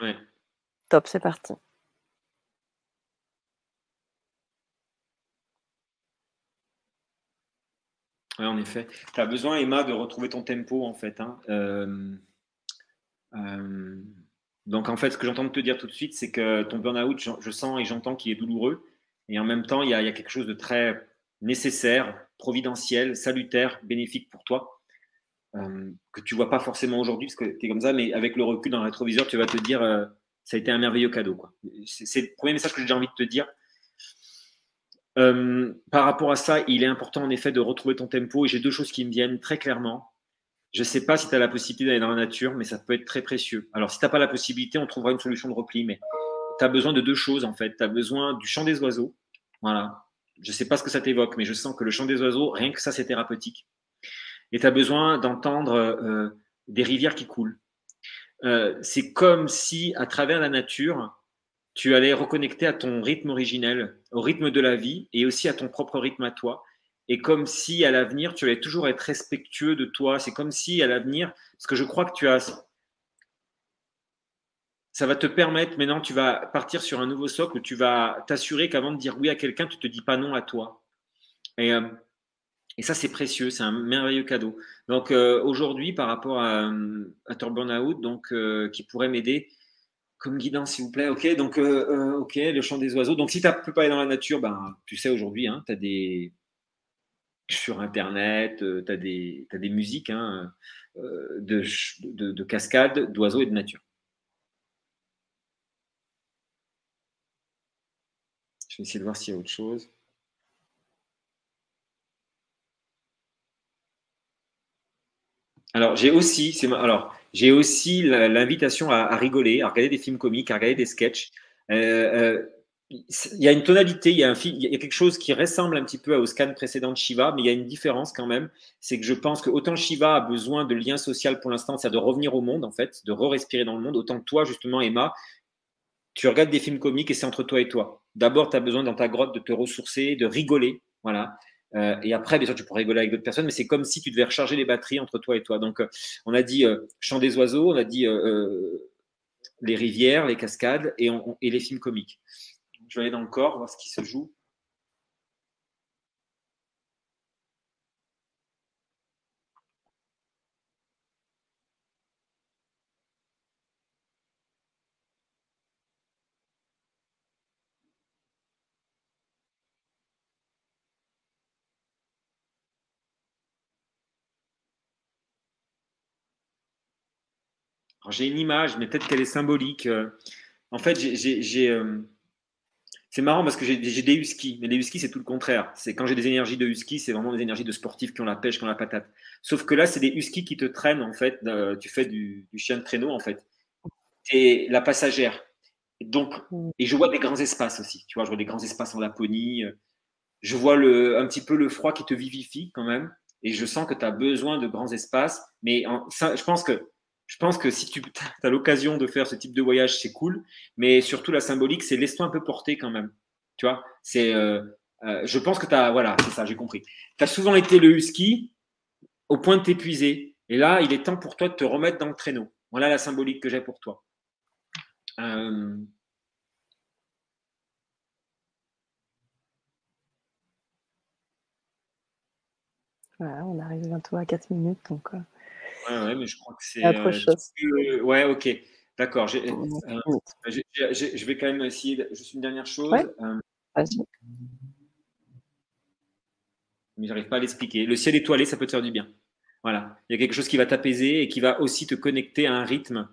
Oui. Top, c'est parti. En effet. Tu as besoin, Emma, de retrouver ton tempo, en fait. Hein. Euh, euh, donc, en fait, ce que j'entends te dire tout de suite, c'est que ton burn-out, je, sens et j'entends qu'il est douloureux. Et en même temps, il y, a, quelque chose de très nécessaire, providentiel, salutaire, bénéfique pour toi, euh, que tu vois pas forcément aujourd'hui, parce que tu es comme ça, mais avec le recul dans le rétroviseur, tu vas te dire ça a été un merveilleux cadeau. C'est le premier message que j'ai envie de te dire. Euh, par rapport à ça, il est important en effet de retrouver ton tempo. Et j'ai deux choses qui me viennent très clairement. Je ne sais pas si tu as la possibilité d'aller dans la nature, mais ça peut être très précieux. Alors, si tu n'as pas la possibilité, on trouvera une solution de repli. Mais tu as besoin de deux choses en fait. Tu as besoin du chant des oiseaux. Voilà. Je ne sais pas ce que ça t'évoque, mais je sens que le chant des oiseaux, rien que ça, c'est thérapeutique. Et tu as besoin d'entendre euh, des rivières qui coulent. Euh, c'est comme si, à travers la nature, tu allais reconnecter à ton rythme originel, au rythme de la vie et aussi à ton propre rythme à toi. Et comme si à l'avenir, tu allais toujours être respectueux de toi. C'est comme si à l'avenir, parce que je crois que tu as. Ça va te permettre, maintenant, tu vas partir sur un nouveau socle, tu vas t'assurer qu'avant de dire oui à quelqu'un, tu ne te dis pas non à toi. Euh, et ça, c'est précieux, c'est un merveilleux cadeau. Donc euh, aujourd'hui, par rapport à, à Burnout, donc euh, qui pourrait m'aider comme guidance, s'il vous plaît. Ok, donc euh, ok, le chant des oiseaux. Donc si tu ne peux pas aller dans la nature, ben tu sais aujourd'hui, hein, tu as des sur internet, tu as des as des musiques hein, de, de, de cascades, d'oiseaux et de nature. Je vais essayer de voir s'il y a autre chose. Alors, j'ai aussi, alors, j'ai aussi l'invitation à, rigoler, à regarder des films comiques, à regarder des sketchs. Euh, euh, il y a une tonalité, il y a, un, il y a quelque chose qui ressemble un petit peu au scan précédent de Shiva, mais il y a une différence quand même. C'est que je pense que autant Shiva a besoin de lien social pour l'instant, c'est-à-dire de revenir au monde, en fait, de re-respirer dans le monde, autant que toi, justement, Emma, tu regardes des films comiques et c'est entre toi et toi. D'abord, tu as besoin dans ta grotte de te ressourcer, de rigoler. Voilà. Euh, et après, bien sûr, tu pourrais rigoler avec d'autres personnes, mais c'est comme si tu devais recharger les batteries entre toi et toi. Donc, euh, on a dit euh, chant des oiseaux, on a dit les rivières, les cascades et, et, les films comiques. Je vais aller dans le corps, voir ce qui se joue. J'ai une image, mais peut-être qu'elle est symbolique. En fait, j'ai. C'est marrant parce que j'ai des huskies, mais les huskies, c'est tout le contraire. C'est quand j'ai des énergies de husky, c'est vraiment des énergies de sportifs qui ont la pêche, qui ont la patate. Sauf que là, c'est des huskies qui te traînent, en fait. tu fais du, du, chien de traîneau, en fait. Et la passagère. Donc, mm. et je vois des grands espaces aussi. Tu vois, je vois des grands espaces en Laponie. Je vois le, un petit peu le froid qui te vivifie quand même. Et je sens que tu as besoin de grands espaces. Mais ça, je pense que je pense que si tu as l'occasion de faire ce type de voyage, c'est cool. Mais surtout, la symbolique, c'est laisse-toi un peu porter quand même. Tu vois, c'est, euh, euh, je pense que tu as, voilà, c'est ça, j'ai compris. Tu as souvent été le husky au point de t'épuiser. Et là, il est temps pour toi de te remettre dans le traîneau. Voilà la symbolique que j'ai pour toi. Euh, voilà, on arrive bientôt à 4 minutes. Donc, ouais, ouais, mais je crois que c'est. Autre chose. ouais, ok. D'accord. Euh, je vais quand même essayer. Juste une dernière chose. Vas-y. Mais j'arrive pas à l'expliquer. Le ciel étoilé, ça peut te faire du bien. Voilà. Il y a quelque chose qui va t'apaiser et qui va aussi te connecter à un rythme.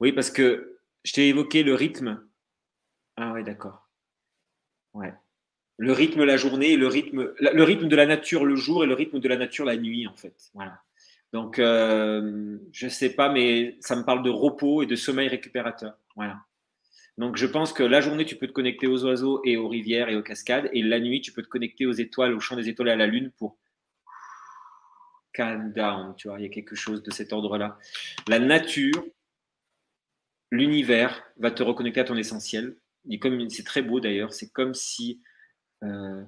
Oui, parce que je t'ai évoqué le rythme. Ah ouais, d'accord. Ouais. Le rythme la journée et le rythme, le rythme de la nature le jour et le rythme de la nature la nuit, en fait. Voilà. Donc, euh, je ne sais pas, mais ça me parle de repos et de sommeil récupérateur. Voilà. Donc, je pense que la journée, tu peux te connecter aux oiseaux et aux rivières et aux cascades. Et la nuit, tu peux te connecter aux étoiles, au champ des étoiles et à la lune pour calm down. Tu vois, il y a quelque chose de cet ordre-là. La nature, l'univers va te reconnecter à ton essentiel. C'est très beau d'ailleurs. C'est comme si euh,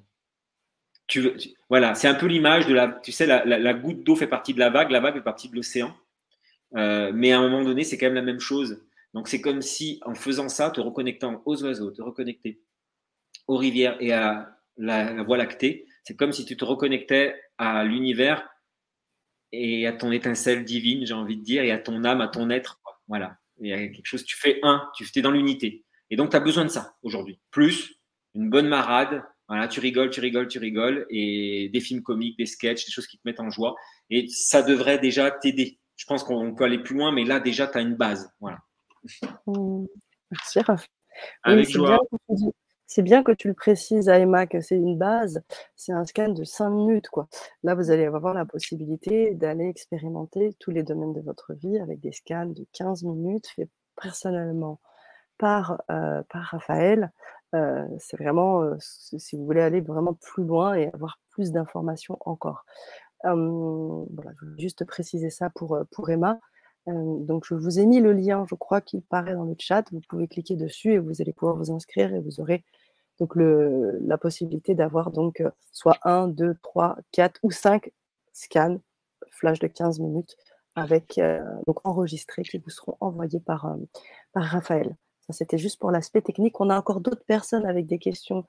voilà, c'est un peu l'image de la, tu sais, la, goutte d'eau fait partie de la vague, la vague fait partie de l'océan. Euh, mais à un moment donné, c'est quand même la même chose. Donc c'est comme si en faisant ça, te reconnectant aux oiseaux, te reconnecter aux rivières et à la, voie lactée, c'est comme si tu te reconnectais à l'univers et à ton étincelle divine, j'ai envie de dire, et à ton âme, à ton être. Voilà. Il y a quelque chose, tu fais un, tu es dans l'unité. Et donc, tu as besoin de ça aujourd'hui. Plus une bonne marade, voilà, tu rigoles, tu rigoles, tu rigoles, et des films comiques, des sketchs, des choses qui te mettent en joie. Et ça devrait déjà t'aider. Je pense qu'on peut aller plus loin, mais là, déjà, tu as une base. Voilà. Mmh. Merci, Raph. Joie. C'est bien que tu le précises à Emma que c'est une base, c'est un scan de 5 minutes. Quoi. Là, vous allez avoir la possibilité d'aller expérimenter tous les domaines de votre vie avec des scans de 15 minutes faits personnellement par, euh, par Raphaël. Euh, c'est vraiment, euh, si vous voulez aller vraiment plus loin et avoir plus d'informations encore. voilà, je voulais juste préciser ça pour, pour Emma. donc, je vous ai mis le lien, je crois qu'il paraît dans le chat. Vous pouvez cliquer dessus et vous allez pouvoir vous inscrire et vous aurez donc le, la possibilité d'avoir donc soit 1, 2, 3, 4 ou 5 scans flash de 15 minutes avec donc enregistrés qui vous seront envoyés par, par Raphaël. C'était juste pour l'aspect technique. On a encore d'autres personnes avec des questions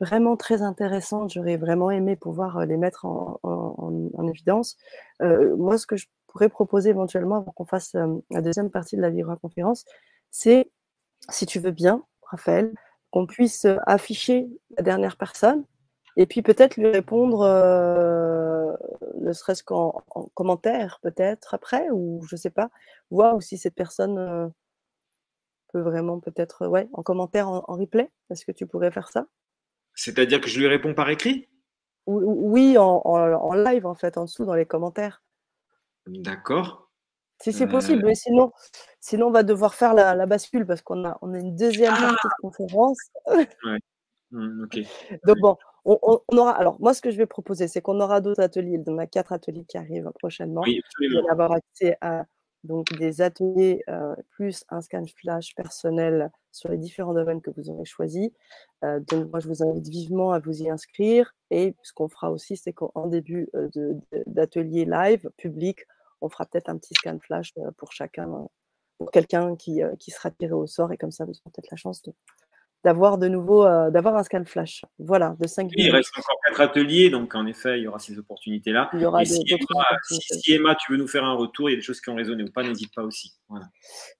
vraiment très intéressantes. J'aurais vraiment aimé pouvoir les mettre en, évidence. moi, ce que je pourrais proposer éventuellement avant qu'on fasse la deuxième partie de la Vibra conférence, c'est, si tu veux bien, Raphaël, qu'on puisse afficher la dernière personne et puis peut-être lui répondre, ne serait-ce qu'en commentaire, peut-être après, ou je ne sais pas, voir si cette personne peut vraiment peut-être, ouais, en commentaire, en, replay? Est-ce que tu pourrais faire ça? C'est-à-dire que je lui réponds par écrit? Oui, en, live, en fait, en dessous, dans les commentaires. D'accord. Si c'est possible, euh. mais sinon, sinon, on va devoir faire la, bascule parce qu'on a, on a une deuxième ah partie de conférence. Ouais. Mmh, ok. Donc bon, on, aura. Alors moi, ce que je vais proposer, c'est qu'on aura d'autres ateliers. On a quatre ateliers qui arrivent prochainement. Oui, absolument. Vous allez avoir accès à donc des ateliers plus un scan flash personnel sur les différents domaines que vous aurez choisis. donc moi, je vous invite vivement à vous y inscrire. Et ce qu'on fera aussi, c'est qu'en début d'atelier live public, on fera peut-être un petit scan flash pour chacun, pour quelqu'un qui, qui sera tiré au sort. Et comme ça, vous aurez peut-être la chance de, d'avoir de nouveau euh, d'avoir un scan flash. Voilà, de 5 Il reste encore quatre ateliers, donc en effet, il y aura ces opportunités-là. Il y aura si, Emma, tu veux nous faire un retour, il y a des choses qui ont résonné ou pas, n'hésite pas aussi.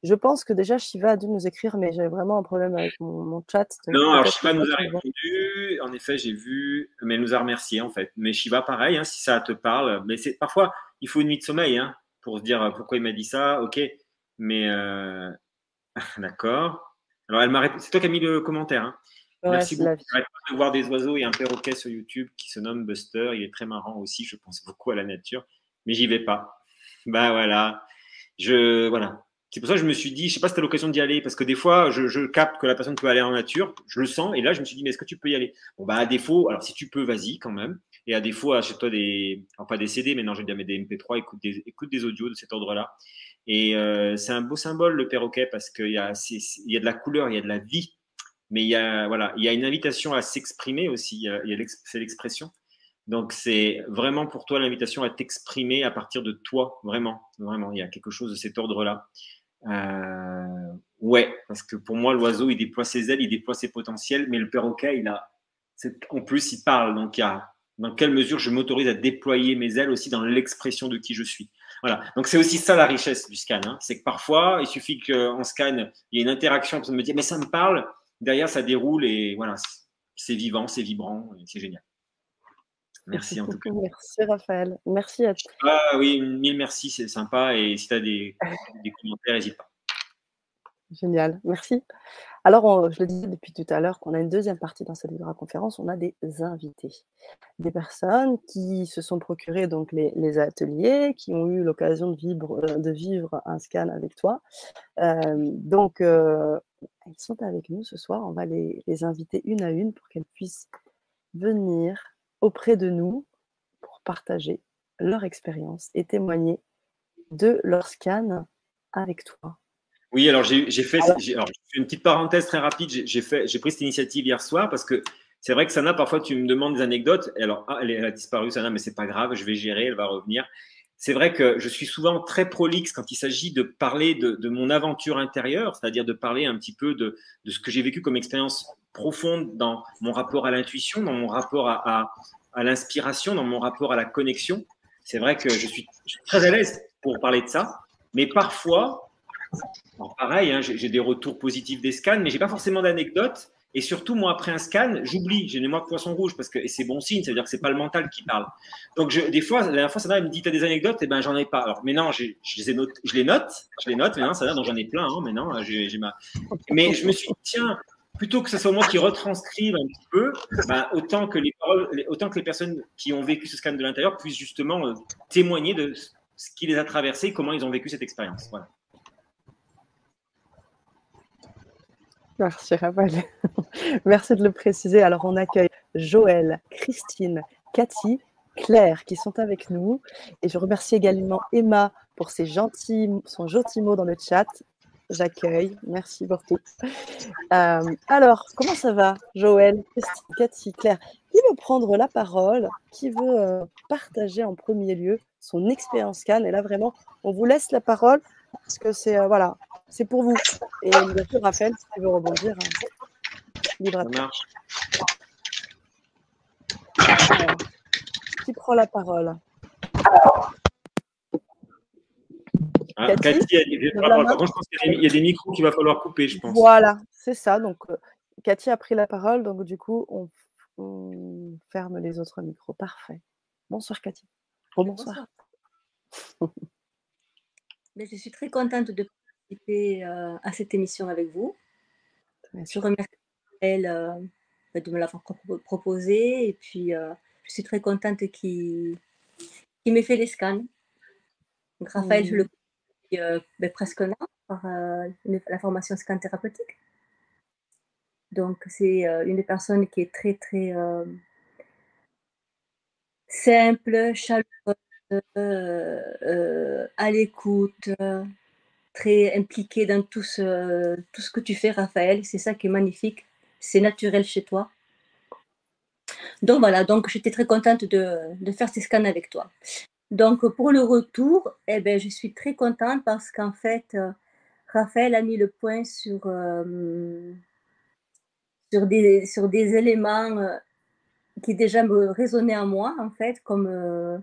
Je pense que déjà Shiva a dû nous écrire, mais j'avais vraiment un problème avec mon, chat. Non, alors Shiva nous a répondu. En effet, j'ai vu, mais elle nous a remercié en fait. Mais Shiva, pareil, hein, si ça te parle, mais c'est parfois il faut une nuit de sommeil. Hein pour se dire pourquoi il m'a dit ça. Ok, mais d'accord. Alors, elle c'est toi qui as mis le commentaire. Hein. Merci beaucoup. de voir des oiseaux et un perroquet sur YouTube qui se nomme Buster. Il est très marrant aussi. Je pense beaucoup à la nature, mais j'y vais pas. Bah voilà. Je voilà. C'est pour ça que je me suis dit, je sais pas si tu as l'occasion d'y aller, parce que des fois, je, capte que la personne peut aller en nature, je le sens, et là, je me suis dit, mais est-ce que tu peux y aller? Bon, bah, à défaut, alors si tu peux, vas-y quand même. Et à défaut, achète-toi des, enfin pas des CD, mais non, je vais dire, mais des MP3, écoute des, écoute des audios de cet ordre-là. Et euh, c'est un beau symbole, le perroquet, parce qu'il y, a, il y a de la couleur, il y a de la vie, mais il y a, voilà, il y a une invitation à s'exprimer aussi, il y a, c'est l'expression. Donc, c'est vraiment pour toi l'invitation à t'exprimer à partir de toi, vraiment, vraiment. Il y a quelque chose de cet ordre-là. Euh, ouais, parce que pour moi, l'oiseau, il déploie ses ailes, il déploie ses potentiels, mais le perroquet, il a, en plus, il parle. Donc, il y a dans quelle mesure je m'autorise à déployer mes ailes aussi dans l'expression de qui je suis. Voilà. Donc, c'est aussi ça la richesse du scan. Hein. C'est que parfois, il suffit qu'en scan, il y ait une interaction, personne me dit, mais ça me parle. Derrière, ça déroule et voilà, c'est vivant, c'est vibrant, c'est génial. Merci en tout cas. Merci Raphaël. Merci à toi. Ah oui, mille merci, c'est sympa. Et si tu as des, commentaires, n'hésite pas. Génial, merci. Alors, je le disais depuis tout à l'heure qu'on a une deuxième partie dans cette conférence, on a des invités, des personnes qui se sont procurées donc les, ateliers, qui ont eu l'occasion de vivre, euh, de vivre un scan avec toi. Euh, donc, euh, elles sont avec nous ce soir. On va les inviter une à une pour qu'elles puissent venir auprès de nous pour partager leur expérience et témoigner de leur scan avec toi. Oui, alors j'ai fait, une petite parenthèse très rapide. J'ai pris cette initiative hier soir parce que c'est vrai que Sana, parfois tu me demandes des anecdotes. Et alors, ah, elle, a disparu, Sana, mais c'est pas grave, je vais gérer, elle va revenir. C'est vrai que je suis souvent très prolixe quand il s'agit de parler de, mon aventure intérieure, c'est-à-dire de parler un petit peu de, ce que j'ai vécu comme expérience profonde dans mon rapport à l'intuition, dans mon rapport à, à l'inspiration, dans mon rapport à la connexion. C'est vrai que je suis, très à l'aise pour parler de ça, mais parfois, pareil, hein, j'ai des retours positifs des scans, mais j'ai pas forcément d'anecdotes. Et surtout, moi, après un scan, j'oublie, j'ai une mémoire de poisson rouge, parce que c'est bon signe, ça veut dire que c'est pas le mental qui parle. Donc, des fois, la dernière fois, ça me dit, tu as des anecdotes, et eh ben, j'en ai pas. Alors, mais non, je, les note, je les note, je les note, mais non, ça donc j'en ai plein, hein, mais non, j'ai ma. Mais je me suis dit, tiens, plutôt que ce soit moi qui retranscrive un petit peu, bah, autant, que les autant que les personnes qui ont vécu ce scan de l'intérieur puissent justement euh, témoigner de ce qui les a traversés, comment ils ont vécu cette expérience. Voilà. Merci Raphaël. Merci de le préciser. Alors on accueille Joël, Christine, Cathy, Claire qui sont avec nous. Et je remercie également Emma pour ses gentils, son gentil mot dans le chat j'accueille. Merci beaucoup. Euh, alors, comment ça va, Joël, Christine, Cathy, Claire? Qui veut prendre la parole? Qui veut euh, partager en premier lieu son expérience Cannes? Et là, vraiment, on vous laisse la parole parce que c'est euh, voilà, c'est pour vous. Et bien sûr, Raphaël, si tu veux rebondir, hein, libre à qui prend la parole Hein, Cathy, il y a des micros qu'il va falloir couper, je pense. Voilà, c'est ça. Donc, euh, Cathy a pris la parole, donc du coup, on, ferme les autres micros. Parfait. Bonsoir, Cathy. bonsoir. Mais je suis très contente de euh, à cette émission avec vous. Je remercie elle euh, de me l'avoir proposé et puis je suis très contente qu'il m'ait fait les scans. Donc, Raphaël, je le euh, ben, presque là par euh, la formation scan thérapeutique. Donc, c'est euh, une des personnes qui est très, très simple, chaleureuse, à l'écoute, très impliquée dans tout ce, tout ce que tu fais, Raphaël. C'est ça qui est magnifique. C'est naturel chez toi. Donc voilà, donc j'étais très contente de, de, faire ces scans avec toi. Donc, pour le retour, eh ben, je suis très contente parce qu'en fait, euh, Raphaël a mis le point sur, euh, sur, des, sur des éléments euh, qui déjà me résonnaient en moi, en fait, comme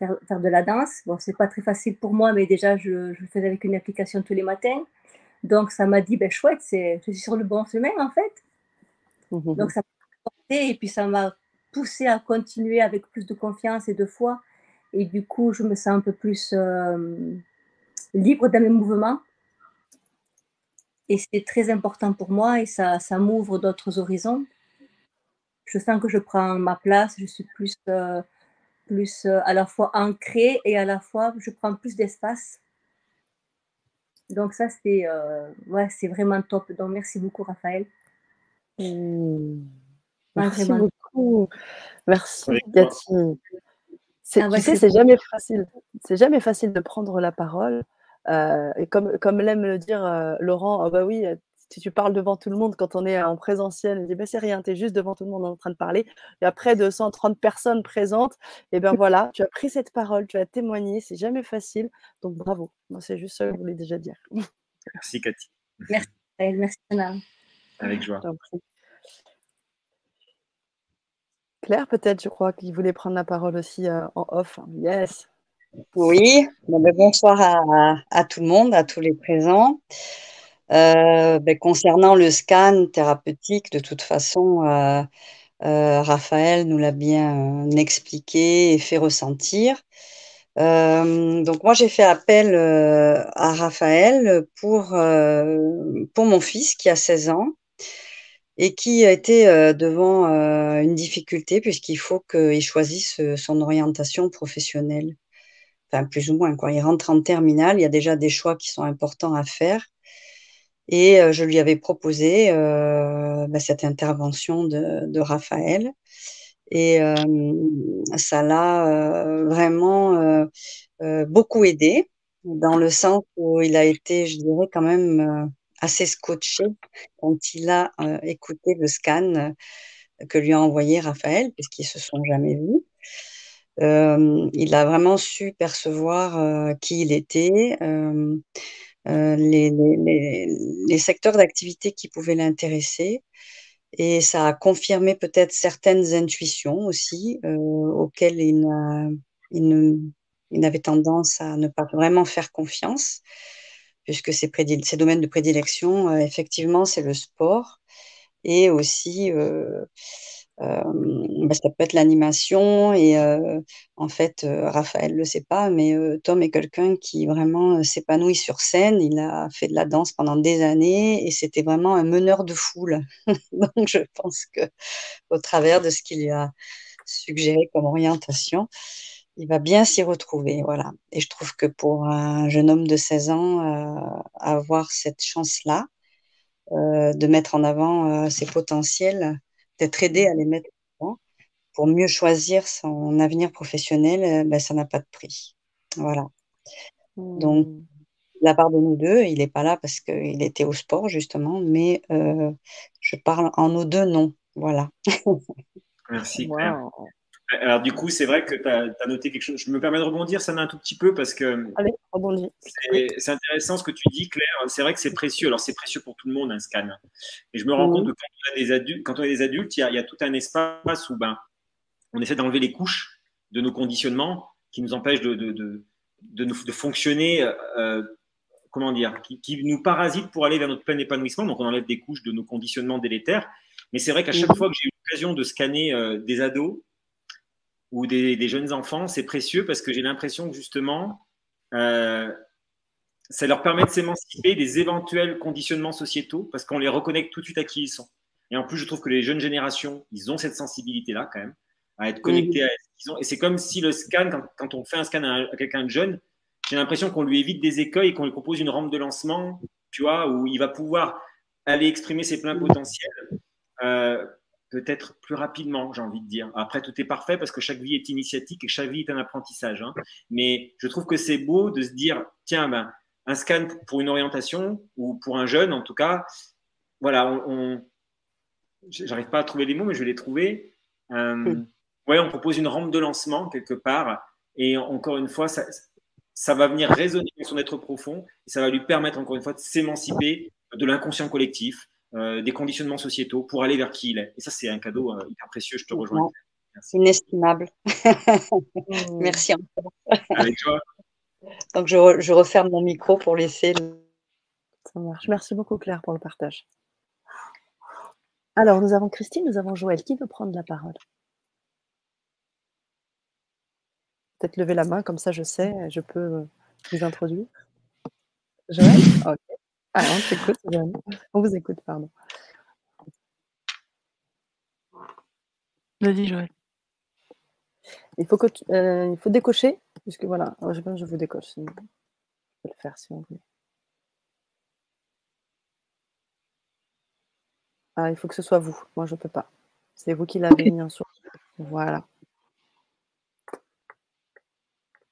faire, faire, de la danse. Bon, c'est pas très facile pour moi, mais déjà, je, je le faisais avec une application tous les matins. Donc, ça m'a dit, ben, chouette, je suis sur le bon chemin, en fait. Mmh Donc, ça m'a et puis ça m'a poussé à continuer avec plus de confiance et de foi et du coup, je me sens un peu plus libre dans mes mouvements. Et c'est très important pour moi et ça, ça m'ouvre d'autres horizons. Je sens que je prends ma place, je suis plus, plus à la fois ancrée et à la fois je prends plus d'espace. Donc ça, c'est ouais, c'est vraiment top. Donc merci beaucoup, Raphaël. Mmh. Merci beaucoup. Merci, Cathy. Ah tu sais, c'est jamais facile. C'est jamais facile de prendre la parole. Euh, et comme, comme l'aime le dire euh, Laurent, oh bah oui, si tu parles devant tout le monde quand on est en présentiel, il dit bah, c'est rien, tu es juste devant tout le monde en train de parler. Et après 230 personnes présentes, et ben voilà, tu as pris cette parole, tu as témoigné, c'est jamais facile. Donc bravo. Moi, c'est juste ça que je voulais déjà dire. Merci Cathy. Merci, merci Anna. Avec joie. Claire, peut-être, je crois qu'il voulait prendre la parole aussi euh, en off. Yes. Oui, ben, bonsoir à, tout le monde, à tous les présents. Euh, ben, concernant le scan thérapeutique, de toute façon, euh, Raphaël nous l'a bien expliqué et fait ressentir. donc moi, j'ai fait appel à Raphaël pour, pour mon fils qui a 16 ans et qui euh, devant euh, une difficulté puisqu'il faut qu'il choisisse euh, son orientation professionnelle. Enfin, plus ou moins, quoi. Il rentre en terminale, il y a déjà des choix qui sont importants à faire. Et je lui avais proposé bah, cette intervention de, Raphaël. Et ça l'a vraiment beaucoup aidé, dans le sens où il a été, je dirais, quand même assez scotché quand il a euh, écouté le scan euh, que lui a envoyé Raphaël, puisqu'ils se sont jamais vus. Euh, il a vraiment su percevoir qui il était, les, les, secteurs d'activité qui pouvaient l'intéresser. Et ça a confirmé peut-être certaines intuitions aussi, auxquelles il, il, il, avait tendance à ne pas vraiment faire confiance puisque ses, domaines de prédilection, euh, effectivement, c'est le sport et aussi euh, euh, bah, ça peut être l'animation et en fait Raphaël le sait pas mais Tom est quelqu'un qui vraiment s'épanouit sur scène il a fait de la danse pendant des années et c'était vraiment un meneur de foule donc je pense que au travers de ce qu'il lui a suggéré comme orientation il va bien s'y retrouver, voilà. Et je trouve que pour un jeune homme de 16 ans, euh, avoir cette chance-là, euh, de mettre en avant euh, ses potentiels, d'être aidé à les mettre en avant, pour mieux choisir son avenir professionnel, ben, ça n'a pas de prix. Voilà. Donc, mmh. la part de nous deux, il n'est pas là parce qu'il était au sport, justement, mais je parle en nos deux noms. Voilà. Merci. Alors, du coup, c'est vrai que tu as, noté quelque chose. Je me permets de rebondir, ça un tout petit peu parce que. Allez, rebondis. C'est intéressant ce que tu dis, Claire. C'est vrai que c'est précieux. Alors, c'est précieux pour tout le monde, un scan. Et je me rends compte que quand on, est des adultes, quand on est des adultes, il y, a, tout un espace où ben, on essaie d'enlever les couches de nos conditionnements qui nous empêchent de, de, de, de fonctionner. Euh, comment dire qui, qui, nous parasitent pour aller vers notre plein épanouissement. Donc, on enlève des couches de nos conditionnements délétères. Mais c'est vrai qu'à chaque fois que j'ai eu l'occasion de scanner euh, des ados, ou des, jeunes enfants, c'est précieux parce que j'ai l'impression que justement, euh, ça leur permet de s'émanciper des éventuels conditionnements sociétaux parce qu'on les reconnecte tout de suite à qui ils sont. Et en plus, je trouve que les jeunes générations, ils ont cette sensibilité-là quand même, à être connectés à ce qu'ils ont. Et c'est comme si le scan, quand, on fait un scan à, quelqu'un de jeune, j'ai l'impression qu'on lui évite des écueils et qu'on lui propose une rampe de lancement, tu vois, où il va pouvoir aller exprimer ses pleins potentiels. Euh, peut-être plus rapidement, j'ai envie de dire. Après, tout est parfait parce que chaque vie est initiatique et chaque vie est un apprentissage. Hein. Mais je trouve que c'est beau de se dire, tiens, ben, un scan pour une orientation ou pour un jeune, en tout cas, voilà, on, j'arrive pas à trouver les mots, mais je vais les trouver. Euh, ouais, on propose une rampe de lancement quelque part, et encore une fois, ça, ça va venir résonner dans son être profond, et ça va lui permettre encore une fois de s'émanciper de l'inconscient collectif, euh, des conditionnements sociétaux pour aller vers qui il est. Et ça, c'est un cadeau euh, hyper précieux. Je te rejoins. Inestimable. Merci encore. Avec toi. Donc, je, je, referme mon micro pour laisser. Ça marche. Merci beaucoup, Claire, pour le partage. Alors, nous avons Christine, nous avons Joël. Qui veut prendre la parole peut-être lever la main, comme ça je sais, je peux vous introduire. Joël? Ok. Ah, on t'écoute, On vous écoute, pardon. Vas-y, Joël. Il faut, que il faut décocher, puisque voilà, je, je vous décoche. Je peux le faire si on veut. Ah, il faut que ce soit vous. Moi, je ne peux pas. C'est vous qui l'avez mis en source. Voilà.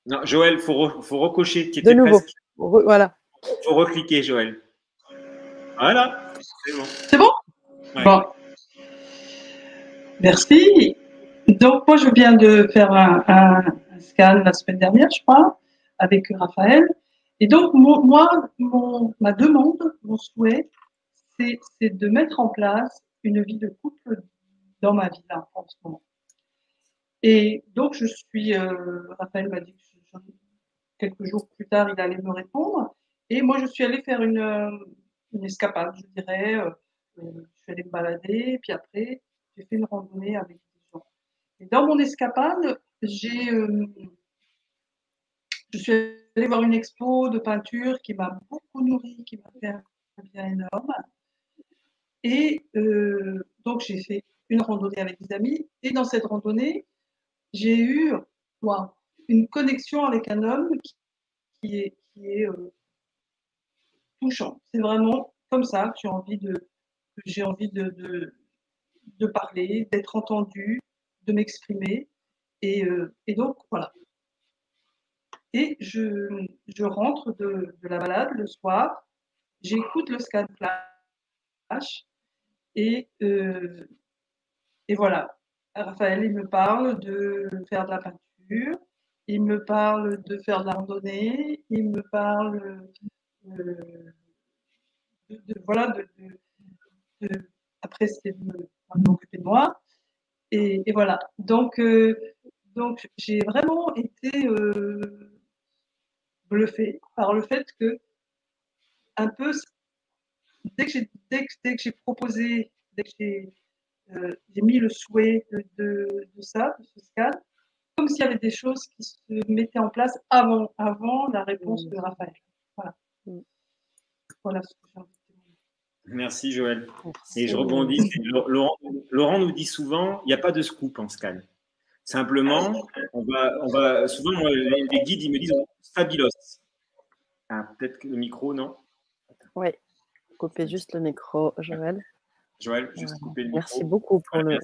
Non, Joël, il faut, faut recocher. de nouveau. voilà. Il faut recliquer, Joël. Voilà. C'est bon. C'est bon? Bon. Merci. Donc, moi, je viens de faire un, scan la semaine dernière, je crois, avec Raphaël. Et donc, moi, ma demande, mon souhait, c'est de mettre en place une vie de couple dans ma vie là, en ce moment. Et donc, je suis, euh, Raphaël m'a dit que quelques jours plus tard, il allait me répondre. Et moi, je suis allée faire une, euh, une escapade, je dirais. Euh, je suis allée me balader, puis après, j'ai fait une randonnée avec des gens. Et dans mon escapade, j'ai, je suis allée voir une expo de peinture qui m'a beaucoup nourri, qui m'a fait un bien énorme. Et euh, donc, j'ai fait une randonnée avec des amis. Et dans cette randonnée, j'ai eu moi, une connexion avec un homme qui, est, qui est euh, touchant. C'est vraiment comme ça que j'ai envie de, parler, d'être entendu, de m'exprimer. Et, euh, donc, voilà. Et je, rentre de, de, la balade le soir, j'écoute le scan flash et, euh, et voilà, Raphaël, il me parle de faire de la peinture, il me parle de faire de la randonnée, il me parle euh, de, voilà, de, après c'est de m'occuper de moi. Et, voilà, donc, euh, donc j'ai vraiment été euh, bluffée par le fait que un peu dès que j'ai, dès que, j'ai proposé, dès que j'ai, euh, mis le souhait de, ça, de ce scan, comme s'il y avait des choses qui se mettaient en place avant, avant la réponse de Raphaël. Voilà. Voilà ce que j'ai envie de dire. Merci Joël. Et je rebondis. Laurent, nous dit souvent, il n'y a pas de scoop en scan. Simplement, on va, on va souvent les, guides ils me disent stabilos. Ah, peut-être que le micro, non? Oui couper juste le micro, Joël. Joël, juste couper le micro. Merci beaucoup pour le.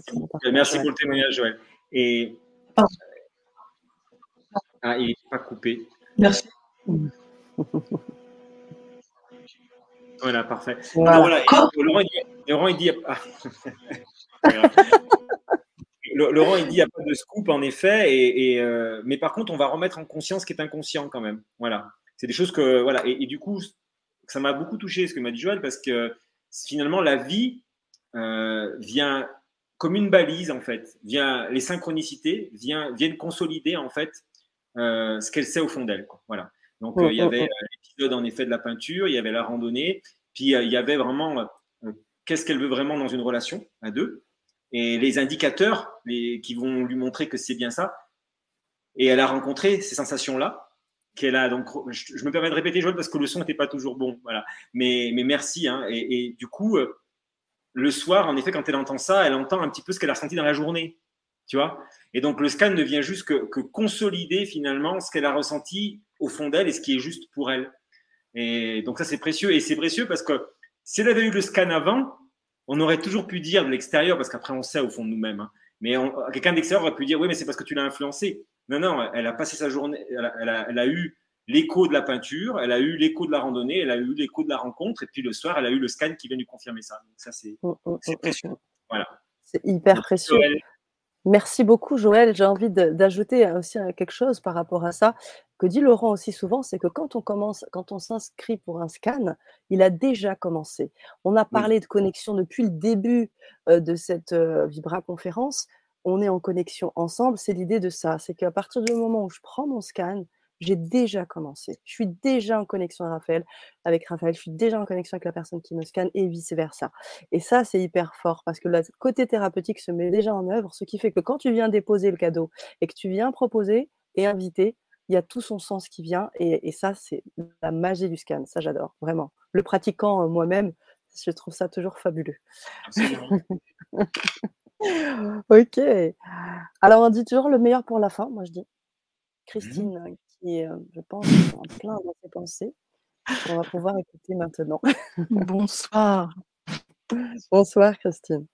Merci, pour le témoignage, Joël. Et. Ah, il n'est pas coupé. Merci. voilà, parfait. Voilà. Laurent, il dit. Ah. Laurent, il dit qu'il n'y a pas de scoop, en effet, et, euh, mais par contre, on va remettre en conscience ce qui est inconscient quand même. Voilà. C'est des choses que. Voilà. Et, et du coup, ça m'a beaucoup touché ce que m'a dit Joël parce que finalement la vie euh, vient comme une balise en fait, vient les synchronicités vient, viennent consolider en fait euh, ce qu'elle sait au fond d'elle. Voilà. Donc euh, il y avait l'épisode en effet de la peinture, il y avait la randonnée, puis il y avait vraiment qu'est-ce qu'elle veut vraiment dans une relation à deux et les indicateurs les, qui vont lui montrer que c'est bien ça. Et elle a rencontré ces sensations là qu'elle a. Donc, je, me permets de répéter, Joël, parce que le son n'était pas toujours bon. Voilà. Mais, mais merci. Hein. Et, du coup, euh, le soir, en effet, quand elle entend ça, elle entend un petit peu ce qu'elle a ressenti dans la journée. Tu vois Et donc, le scan ne vient juste que, que consolider finalement ce qu'elle a ressenti au fond d'elle et ce qui est juste pour elle. Et donc, ça, c'est précieux. Et c'est précieux parce que si elle avait eu le scan avant, on aurait toujours pu dire de l'extérieur, parce qu'après, on sait au fond de nous-mêmes. Hein. mais quelqu'un d'extérieur aurait pu dire Oui, mais c'est parce que tu l'as influencé. Non, non, elle a passé sa journée, elle a, eu l'écho de la peinture, elle a eu l'écho de la randonnée, elle a eu l'écho de la rencontre, et puis le soir, elle a eu le scan qui vient lui confirmer ça. Donc ça, c'est mm, précieux. Voilà. C'est hyper précieux. Merci beaucoup, Joël. J'ai envie d'ajouter aussi quelque chose par rapport à ça que dit Laurent aussi souvent, c'est que quand on commence, quand on s'inscrit pour un scan, il a déjà commencé. On a parlé de connexion depuis le début euh, de cette euh, Vibra conférence on est en connexion ensemble, c'est l'idée de ça. C'est qu'à partir du moment où je prends mon scan, j'ai déjà commencé. Je suis déjà en connexion avec Raphaël, avec Raphaël, je suis déjà en connexion avec la personne qui me scanne et vice-versa. Et ça, c'est hyper fort parce que le côté thérapeutique se met déjà en œuvre, ce qui fait que quand tu viens déposer le cadeau et que tu viens proposer, et invité, il y a tout son sens qui vient. Et, ça, c'est la magie du scan. Ça, j'adore, vraiment. Le pratiquant euh, moi-même, je trouve ça toujours fabuleux. ok. Alors, on dit toujours le meilleur pour la fin, moi je dis. Christine, mmh qui euh, je pense, en plein dans ses pensées. On va pouvoir écouter maintenant. Bonsoir. Bonsoir, Christine.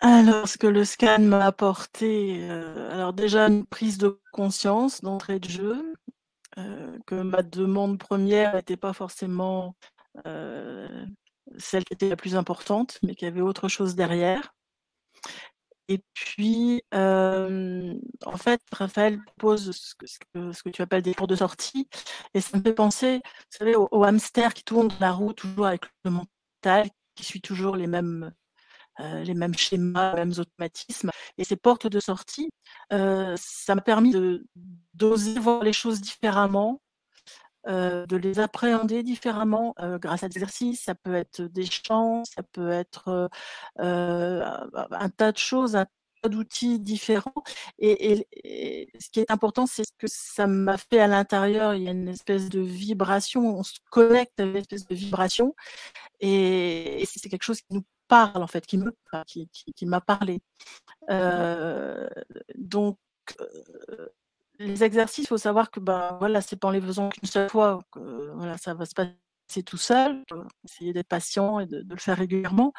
Alors, ce que le scan m'a apporté, euh, alors déjà une prise de conscience d'entrée de jeu, euh, que ma demande première n'était pas forcément euh, celle qui était la plus importante, mais qu'il y avait autre chose derrière. Et puis, en fait, Raphaël pose ce que, tu appelles des cours de sortie, et ça me fait penser, vous savez, au, hamster qui tourne dans la roue toujours avec le mental, qui suit toujours les mêmes les mêmes schémas, les mêmes automatismes. Et ces portes de sortie, ça m'a permis d'oser voir les choses différemment, euh, de les appréhender différemment grâce à des exercices. Ça peut être des chants, ça peut être un tas de choses, un tas d'outils différents. Et, ce qui est important, c'est ce que ça m'a fait à l'intérieur. Il y a une espèce de vibration, on se connecte à une espèce de vibration. Et, c'est quelque chose qui nous parle, en fait, qui me qui, qui, m'a parlé. Euh, donc, euh, les exercices, il faut savoir que ben, voilà, c'est pas en les faisant qu'une seule fois, que, voilà, ça va se passer tout seul. Essayer d'être patient et de, le faire régulièrement.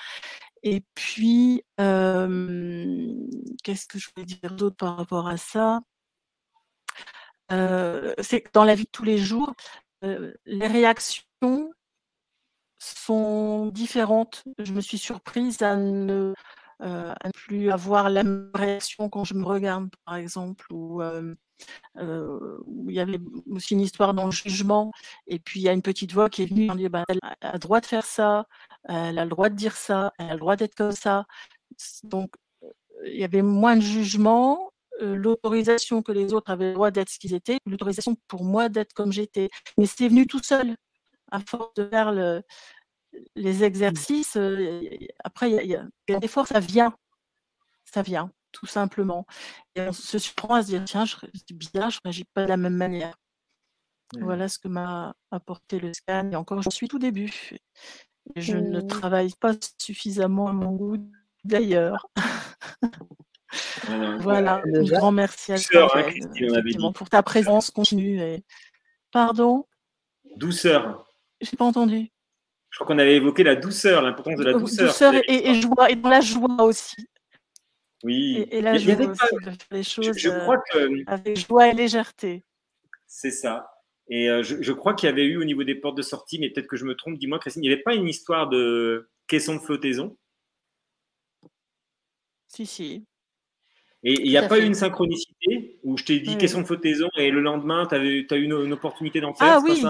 Et puis, qu'est-ce que je voulais dire d'autre par rapport à ça? C'est que dans la vie de tous les jours, les réactions sont différentes. Je me suis surprise à ne, euh, plus avoir la même réaction quand je me regarde, par exemple, ou euh, euh, où il y avait aussi une histoire dans le jugement, et puis il y a une petite voix qui est venue en disant bah, elle a le droit de faire ça, elle a le droit de dire ça, elle a le droit d'être comme ça. Donc il y avait moins de jugement, l'autorisation que les autres avaient le droit d'être ce qu'ils étaient, l'autorisation pour moi d'être comme j'étais. Mais c'est venu tout seul à force de faire les mmh. exercices, après, il y, a des fois, ça vient. Ça vient, tout simplement. Et on se surprend à se dire, tiens, je bien, je ne réagis pas de la même manière. Voilà ce que m'a apporté le scan. Et encore, j'en suis tout début. je ne mmh. travaille pas suffisamment à mon goût d'ailleurs. voilà, un grand merci à toi hein, pour ta présence continue. Et... Pardon? Douceur. J'ai pas entendu. Je crois qu'on avait évoqué la douceur, l'importance de la douceur. Douceur et, joie, et dans la joie aussi. Oui. Et, la joie aussi, de faire les choses je, crois que... Euh, avec joie et légèreté. C'est ça. Et euh, je, crois qu'il y avait eu au niveau des portes de sortie, mais peut-être que je me trompe, dis-moi Christine, il n'y avait pas une histoire de caisson de flottaison? Si, si. Et il n'y a pas eu une synchronicité où je t'ai dit question de flottaison et le lendemain, tu as eu une, opportunité d'en faire Ah oui,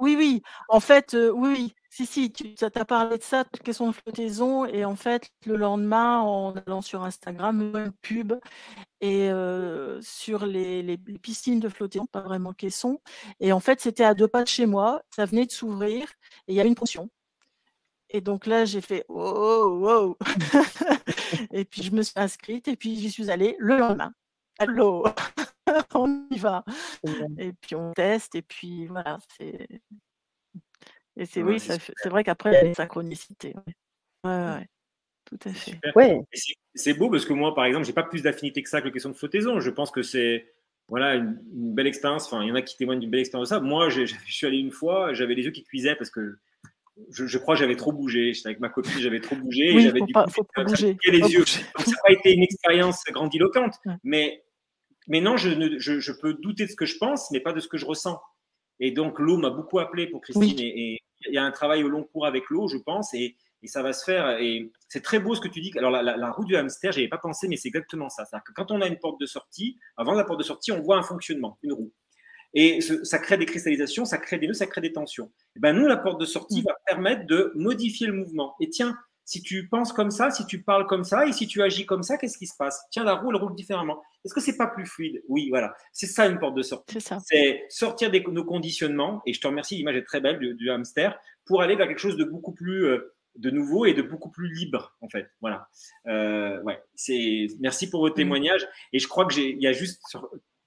oui, oui. En fait, euh, oui, si, si, tu as parlé de ça, question de flottaison. Et en fait, le lendemain, en allant sur Instagram, une pub et euh, sur les, piscines de flottaison, pas vraiment caisson. Et en fait, c'était à deux pas de chez moi. Ça venait de s'ouvrir et il y avait une potion. Et donc là, j'ai fait wow, wow. et puis je me suis inscrite et puis j'y suis allée le lendemain. Allô, on y va. Et puis on teste et puis voilà, c'est. Et c'est oui, c'est vrai qu'après, il y a une synchronicité. Ouais, ouais, tout à fait. Ouais. C'est beau parce que moi, par exemple, j'ai pas plus d'affinité que ça avec la question de flottaison. Je pense que c'est voilà une, belle expérience. Enfin, il y en a qui témoignent d'une belle expérience de ça. Moi, je suis allé une fois, j'avais les yeux qui cuisaient parce que je, crois que j'avais trop bougé. J'étais avec ma copine, j'avais trop bougé. j'avais du pas, faut pas bouger, les yeux. ça n'a pas été une expérience grandiloquente. Mais, mais non, je, je, peux douter de ce que je pense, mais pas de ce que je ressens. Et donc, l'eau m'a beaucoup appelé pour Christine. Et il y a un travail au long cours avec l'eau, je pense. Et, et, ça va se faire. Et c'est très beau ce que tu dis. Alors, la, la, roue du hamster, je avais pas pensé, mais c'est exactement ça. C'est-à-dire que quand on a une porte de sortie, avant la porte de sortie, on voit un fonctionnement, une roue. Et ça crée des cristallisations, ça crée des nœuds, ça crée des tensions. Et ben nous, la porte de sortie mm. va permettre de modifier le mouvement. Et tiens, si tu penses comme ça, si tu parles comme ça, et si tu agis comme ça, qu'est-ce qui se passe? Tiens, la roue, elle roule différemment. Est-ce que c'est pas plus fluide? Oui, voilà. C'est ça une porte de sortie. C'est sortir des, nos conditionnements. Et je te remercie, l'image est très belle du, hamster, pour aller vers quelque chose de beaucoup plus euh, de nouveau et de beaucoup plus libre, en fait. Voilà. Euh, ouais, c'est merci pour votre mm. témoignage. Et je crois que j'ai, il y a juste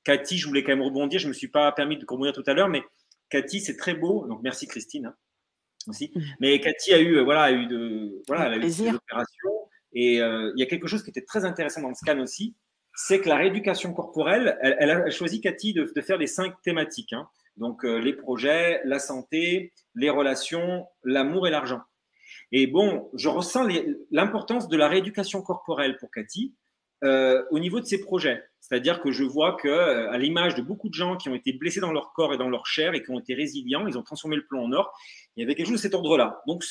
Cathy, je voulais quand même rebondir. Je me suis pas permis de rebondir tout à l'heure, mais Cathy, c'est très beau. Donc merci Christine hein, aussi. Mm. Mais Cathy a eu, voilà, a eu de, voilà, elle a eu des opérations. Et euh, il y a quelque chose qui était très intéressant dans le scan aussi, c'est que la rééducation corporelle, elle, a choisi Cathy de, faire les cinq thématiques. Hein. Donc euh, les projets, la santé, les relations, l'amour et l'argent. Et bon, je ressens l'importance de la rééducation corporelle pour Cathy euh, au niveau de ses projets. C'est-à-dire que je vois que, euh, à l'image de beaucoup de gens qui ont été blessés dans leur corps et dans leur chair et qui ont été résilients, ils ont transformé le plomb en or. Il y avait quelque chose de cet ordre-là. Donc,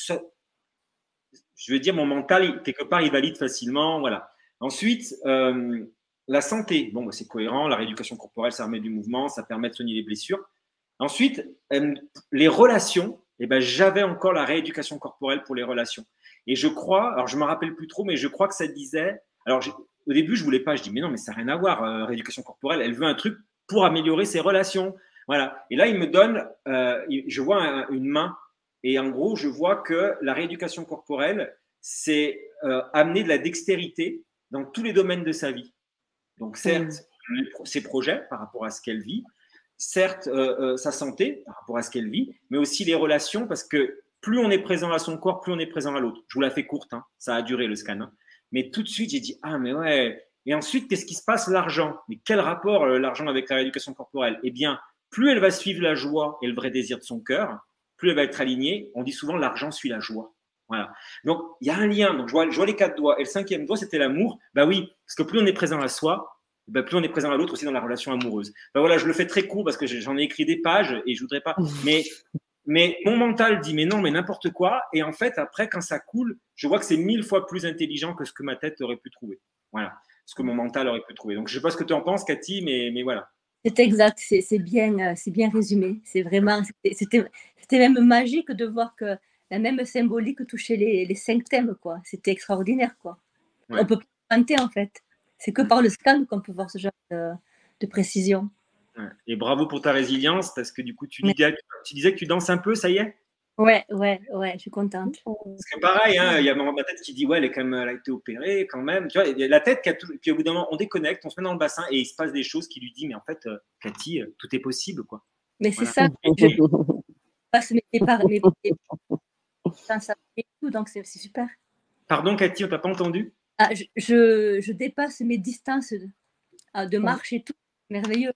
je veux dire, mon mental, quelque part, il valide facilement. Voilà. Ensuite, euh, la santé. Bon, bah, c'est cohérent. La rééducation corporelle, ça remet du mouvement, ça permet de soigner les blessures. Ensuite, les relations eh ben, j'avais encore la rééducation corporelle pour les relations. Et je crois, alors je me rappelle plus trop, mais je crois que ça disait. Alors au début, je voulais pas. Je dis mais non, mais ça n'a rien à voir. Euh, rééducation corporelle, elle veut un truc pour améliorer ses relations. Voilà. Et là, il me donne. Euh, je vois une main et en gros, je vois que la rééducation corporelle, c'est euh, amener de la dextérité dans tous les domaines de sa vie. Donc certes, ses projets par rapport à ce qu'elle vit, certes sa santé par rapport à ce qu'elle vit, mais aussi les relations, parce que plus on est présent à son corps, plus on est présent à l'autre. Je vous la fais courte, hein. ça a duré le scan. Hein. Mais tout de suite, j'ai dit, ah mais ouais. Et ensuite, qu'est-ce qui se passe? L'argent. Mais quel rapport euh, l'argent avec la rééducation corporelle? Eh bien, plus elle va suivre la joie et le vrai désir de son cœur, plus elle va être alignée. On dit souvent, l'argent suit la joie. Voilà. Donc, il y a un lien. Donc, je vois, les quatre doigts. Et le cinquième doigt, c'était l'amour. Bah oui, parce que plus on est présent à soi, ben, plus on est présent à l'autre aussi dans la relation amoureuse. Ben voilà, je le fais très court parce que j'en ai écrit des pages et je voudrais pas. Mais, mais mon mental dit mais non, mais n'importe quoi. Et en fait, après, quand ça coule, je vois que c'est mille fois plus intelligent que ce que ma tête aurait pu trouver. Voilà, ce que mon mental aurait pu trouver. Donc, je sais pas ce que tu en penses, Cathy, mais, mais voilà. C'est exact, c'est bien, euh, c'est bien résumé. C'est vraiment, c'était même magique de voir que la même symbolique touchait les, les cinq thèmes, quoi. C'était extraordinaire, quoi. On peut pas en fait. C'est que par le scan qu'on peut voir ce genre de, précision. Et bravo pour ta résilience, parce que du coup, tu, disais, tu disais que tu danses un peu, ça y est? Ouais, ouais, ouais, je suis contente. Parce que pareil, hein, il y a ma tête qui dit, ouais, elle, est quand même, elle a été opérée quand même. Tu vois, il y a la tête qui a tout. Puis au bout d'un moment, on déconnecte, on se met dans le bassin et il se passe des choses qui lui disent, mais en fait, euh, Cathy, euh, tout est possible, quoi. Mais c'est ça. Je passe mes mes, donc c'est super. Pardon, Cathy, on t'a pas entendu? Ah, je, je, dépasse mes distances de, ah, de marche et tout. Merveilleux.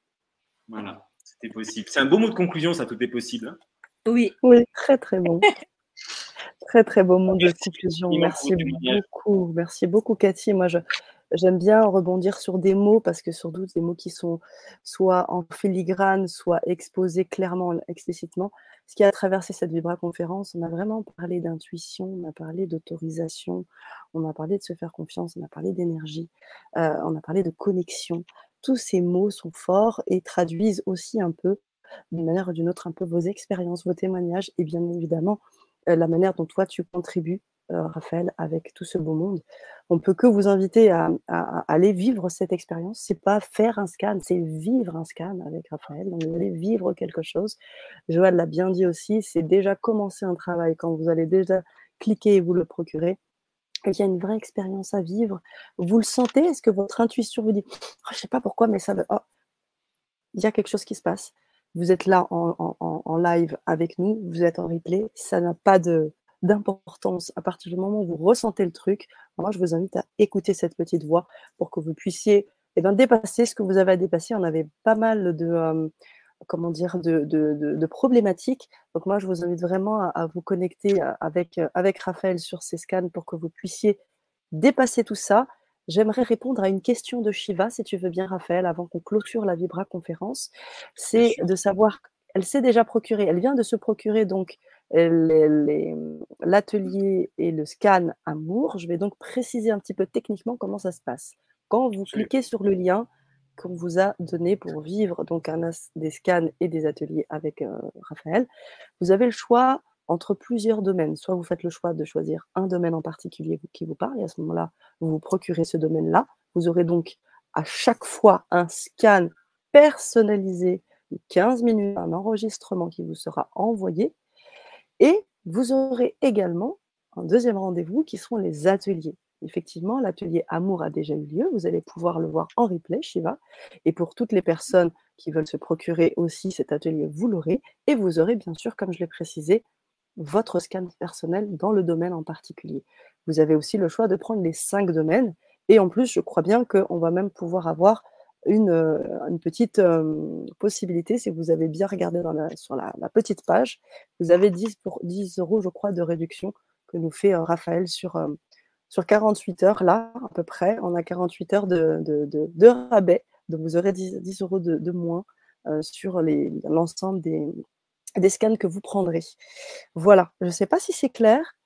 Voilà, c'était possible. C'est un beau mot de conclusion, ça, tout est possible. Hein. oui. Oui, très très bon. très très beau mot de conclusion. Merci beaucoup. Merci beaucoup, Cathy. Moi, je, j'aime bien rebondir sur des mots parce que sur doute des mots qui sont soit en filigrane, soit exposés clairement, explicitement ce qui a traversé cette Vibra conférence, on a vraiment parlé d'intuition, on a parlé d'autorisation, on a parlé de se faire confiance, on a parlé d'énergie, euh, on a parlé de connexion. Tous ces mots sont forts et traduisent aussi un peu, d'une manière ou d'une autre, un peu vos expériences, vos témoignages et bien évidemment la manière dont toi tu contribues Raphaël, avec tout ce beau monde. On peut que vous inviter à, aller vivre cette expérience. C'est pas faire un scan, c'est vivre un scan avec Raphaël. Donc vous allez vivre quelque chose. Joël l'a bien dit aussi, c'est déjà commencer un travail quand vous allez déjà cliquer et vous le procurer. Il y a une vraie expérience à vivre. Vous le sentez? Est-ce que votre intuition vous dit oh, Je sais pas pourquoi, mais ça oh, il y a quelque chose qui se passe. Vous êtes là en live avec nous, vous êtes en replay. Ça n'a pas d'importance à partir du moment où vous ressentez le truc. Moi, je vous invite à écouter cette petite voix pour que vous puissiez eh bien, dépasser ce que vous avez à dépasser. On avait pas mal de, euh, comment dire, de, de, de, problématiques. Donc moi, je vous invite vraiment à, vous connecter avec, euh, avec Raphaël sur ces scans pour que vous puissiez dépasser tout ça. J'aimerais répondre à une question de Shiva, si tu veux bien, Raphaël, avant qu'on clôture la Vibra conférence. C'est de savoir, elle s'est déjà procurée, elle vient de se procurer donc l'atelier et le scan Amour. Je vais donc préciser un petit peu techniquement comment ça se passe. Quand vous cliquez sur le lien qu'on vous a donné pour vivre donc un, des scans et des ateliers avec euh, Raphaël, vous avez le choix entre plusieurs domaines. Soit vous faites le choix de choisir un domaine en particulier qui vous parle, et à ce moment-là, vous vous procurez ce domaine-là. Vous aurez donc à chaque fois un scan personnalisé de 15 minutes, un enregistrement qui vous sera envoyé et vous aurez également un deuxième rendez-vous qui seront les ateliers. Effectivement, l'atelier Amour a déjà eu lieu. Vous allez pouvoir le voir en replay, Shiva. Et pour toutes les personnes qui veulent se procurer aussi cet atelier, vous l'aurez. Et vous aurez, bien sûr, comme je l'ai précisé, votre scan personnel dans le domaine en particulier. Vous avez aussi le choix de prendre les cinq domaines. Et en plus, je crois bien qu'on va même pouvoir avoir une, euh, petite euh, possibilité, si vous avez bien regardé sur la, petite page, vous avez 10, pour, 10 euros, je crois, de réduction que nous fait euh, Raphaël sur, sur 48 heures, là, à peu près. On a 48 heures de, de, rabais, donc vous aurez 10, euros de, moins sur l'ensemble des, des scans que vous prendrez. Voilà, je ne sais pas si c'est clair,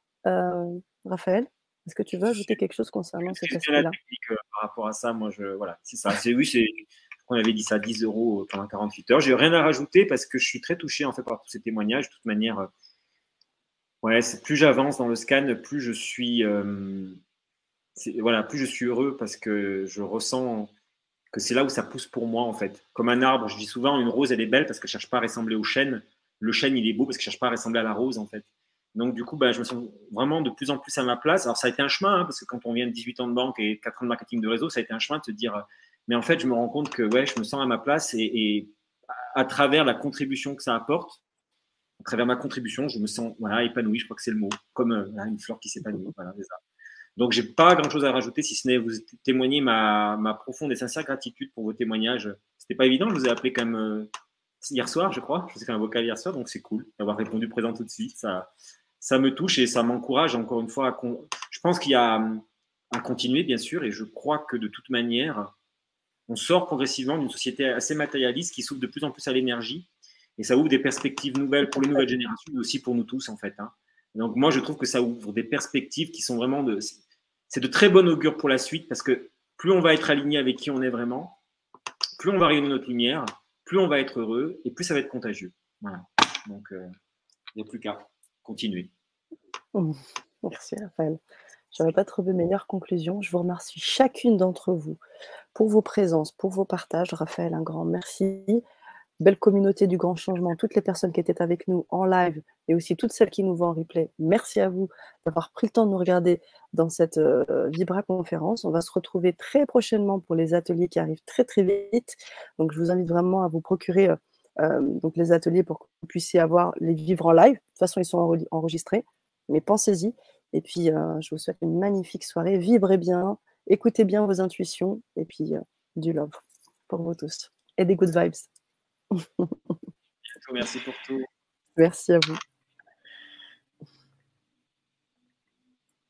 Raphaël. Est-ce que tu veux ajouter quelque chose concernant cet aspect-là? euh, Par rapport à ça, moi, je, voilà, c'est ça. C'est, oui, c'est, on avait dit ça, 10 euros euh, pendant 48 heures. J'ai rien à rajouter parce que je suis très touché en fait par tous ces témoignages. De toute manière, euh, ouais, plus j'avance dans le scan, plus je suis, voilà, plus je suis heureux parce que je ressens que c'est là où ça pousse pour moi en fait. Comme un arbre, je dis souvent, une rose elle est belle parce qu'elle cherche pas à ressembler au chêne. Le chêne il est beau parce qu'il cherche pas à ressembler à la rose en fait. Donc, du coup, bah, je me sens vraiment de plus en plus à ma place. Alors, ça a été un chemin, hein, parce que quand on vient de 18 ans de banque et 4 ans de marketing de réseau, ça a été un chemin de se dire, mais en fait, je me rends compte que ouais, je me sens à ma place et, à travers la contribution que ça apporte, à travers ma contribution, je me sens voilà, épanoui, je crois que c'est le mot, comme euh, une fleur qui s'épanouit. Voilà. Donc, j'ai pas grand chose à rajouter, si ce n'est vous témoigner ma, ma, profonde et sincère gratitude pour vos témoignages. C'était pas évident, je vous ai appelé quand même euh, hier soir, je crois. Je vous ai fait un vocal hier soir, donc c'est cool d'avoir répondu présent tout de suite. Ça, ça me touche et ça m'encourage encore une fois. À Je pense qu'il y a à continuer, bien sûr, et je crois que de toute manière, on sort progressivement d'une société assez matérialiste qui s'ouvre de plus en plus à l'énergie et ça ouvre des perspectives nouvelles pour les nouvelles générations, mais aussi pour nous tous, en fait. Hein. Donc, moi, je trouve que ça ouvre des perspectives qui sont vraiment de. C'est de très bon augure pour la suite parce que plus on va être aligné avec qui on est vraiment, plus on va rayonner notre lumière, plus on va être heureux et plus ça va être contagieux. Voilà. Donc, euh, il n'y a plus qu'à continuer. Merci Raphaël. Je n'aurais pas trouvé meilleure conclusion. Je vous remercie chacune d'entre vous pour vos présences, pour vos partages. Raphaël, un grand merci. Belle communauté du grand changement, toutes les personnes qui étaient avec nous en live et aussi toutes celles qui nous voient en replay. Merci à vous d'avoir pris le temps de nous regarder dans cette euh, Vibra conférence. On va se retrouver très prochainement pour les ateliers qui arrivent très très vite. Donc je vous invite vraiment à vous procurer euh, euh, donc les ateliers pour que vous puissiez avoir les vivre en live. De toute façon, ils sont enregistrés, mais pensez-y. Et puis, je vous souhaite une magnifique soirée. Vibrez bien, écoutez bien vos intuitions, et puis du love pour vous tous. Et des good vibes. Merci pour tout. Merci à vous.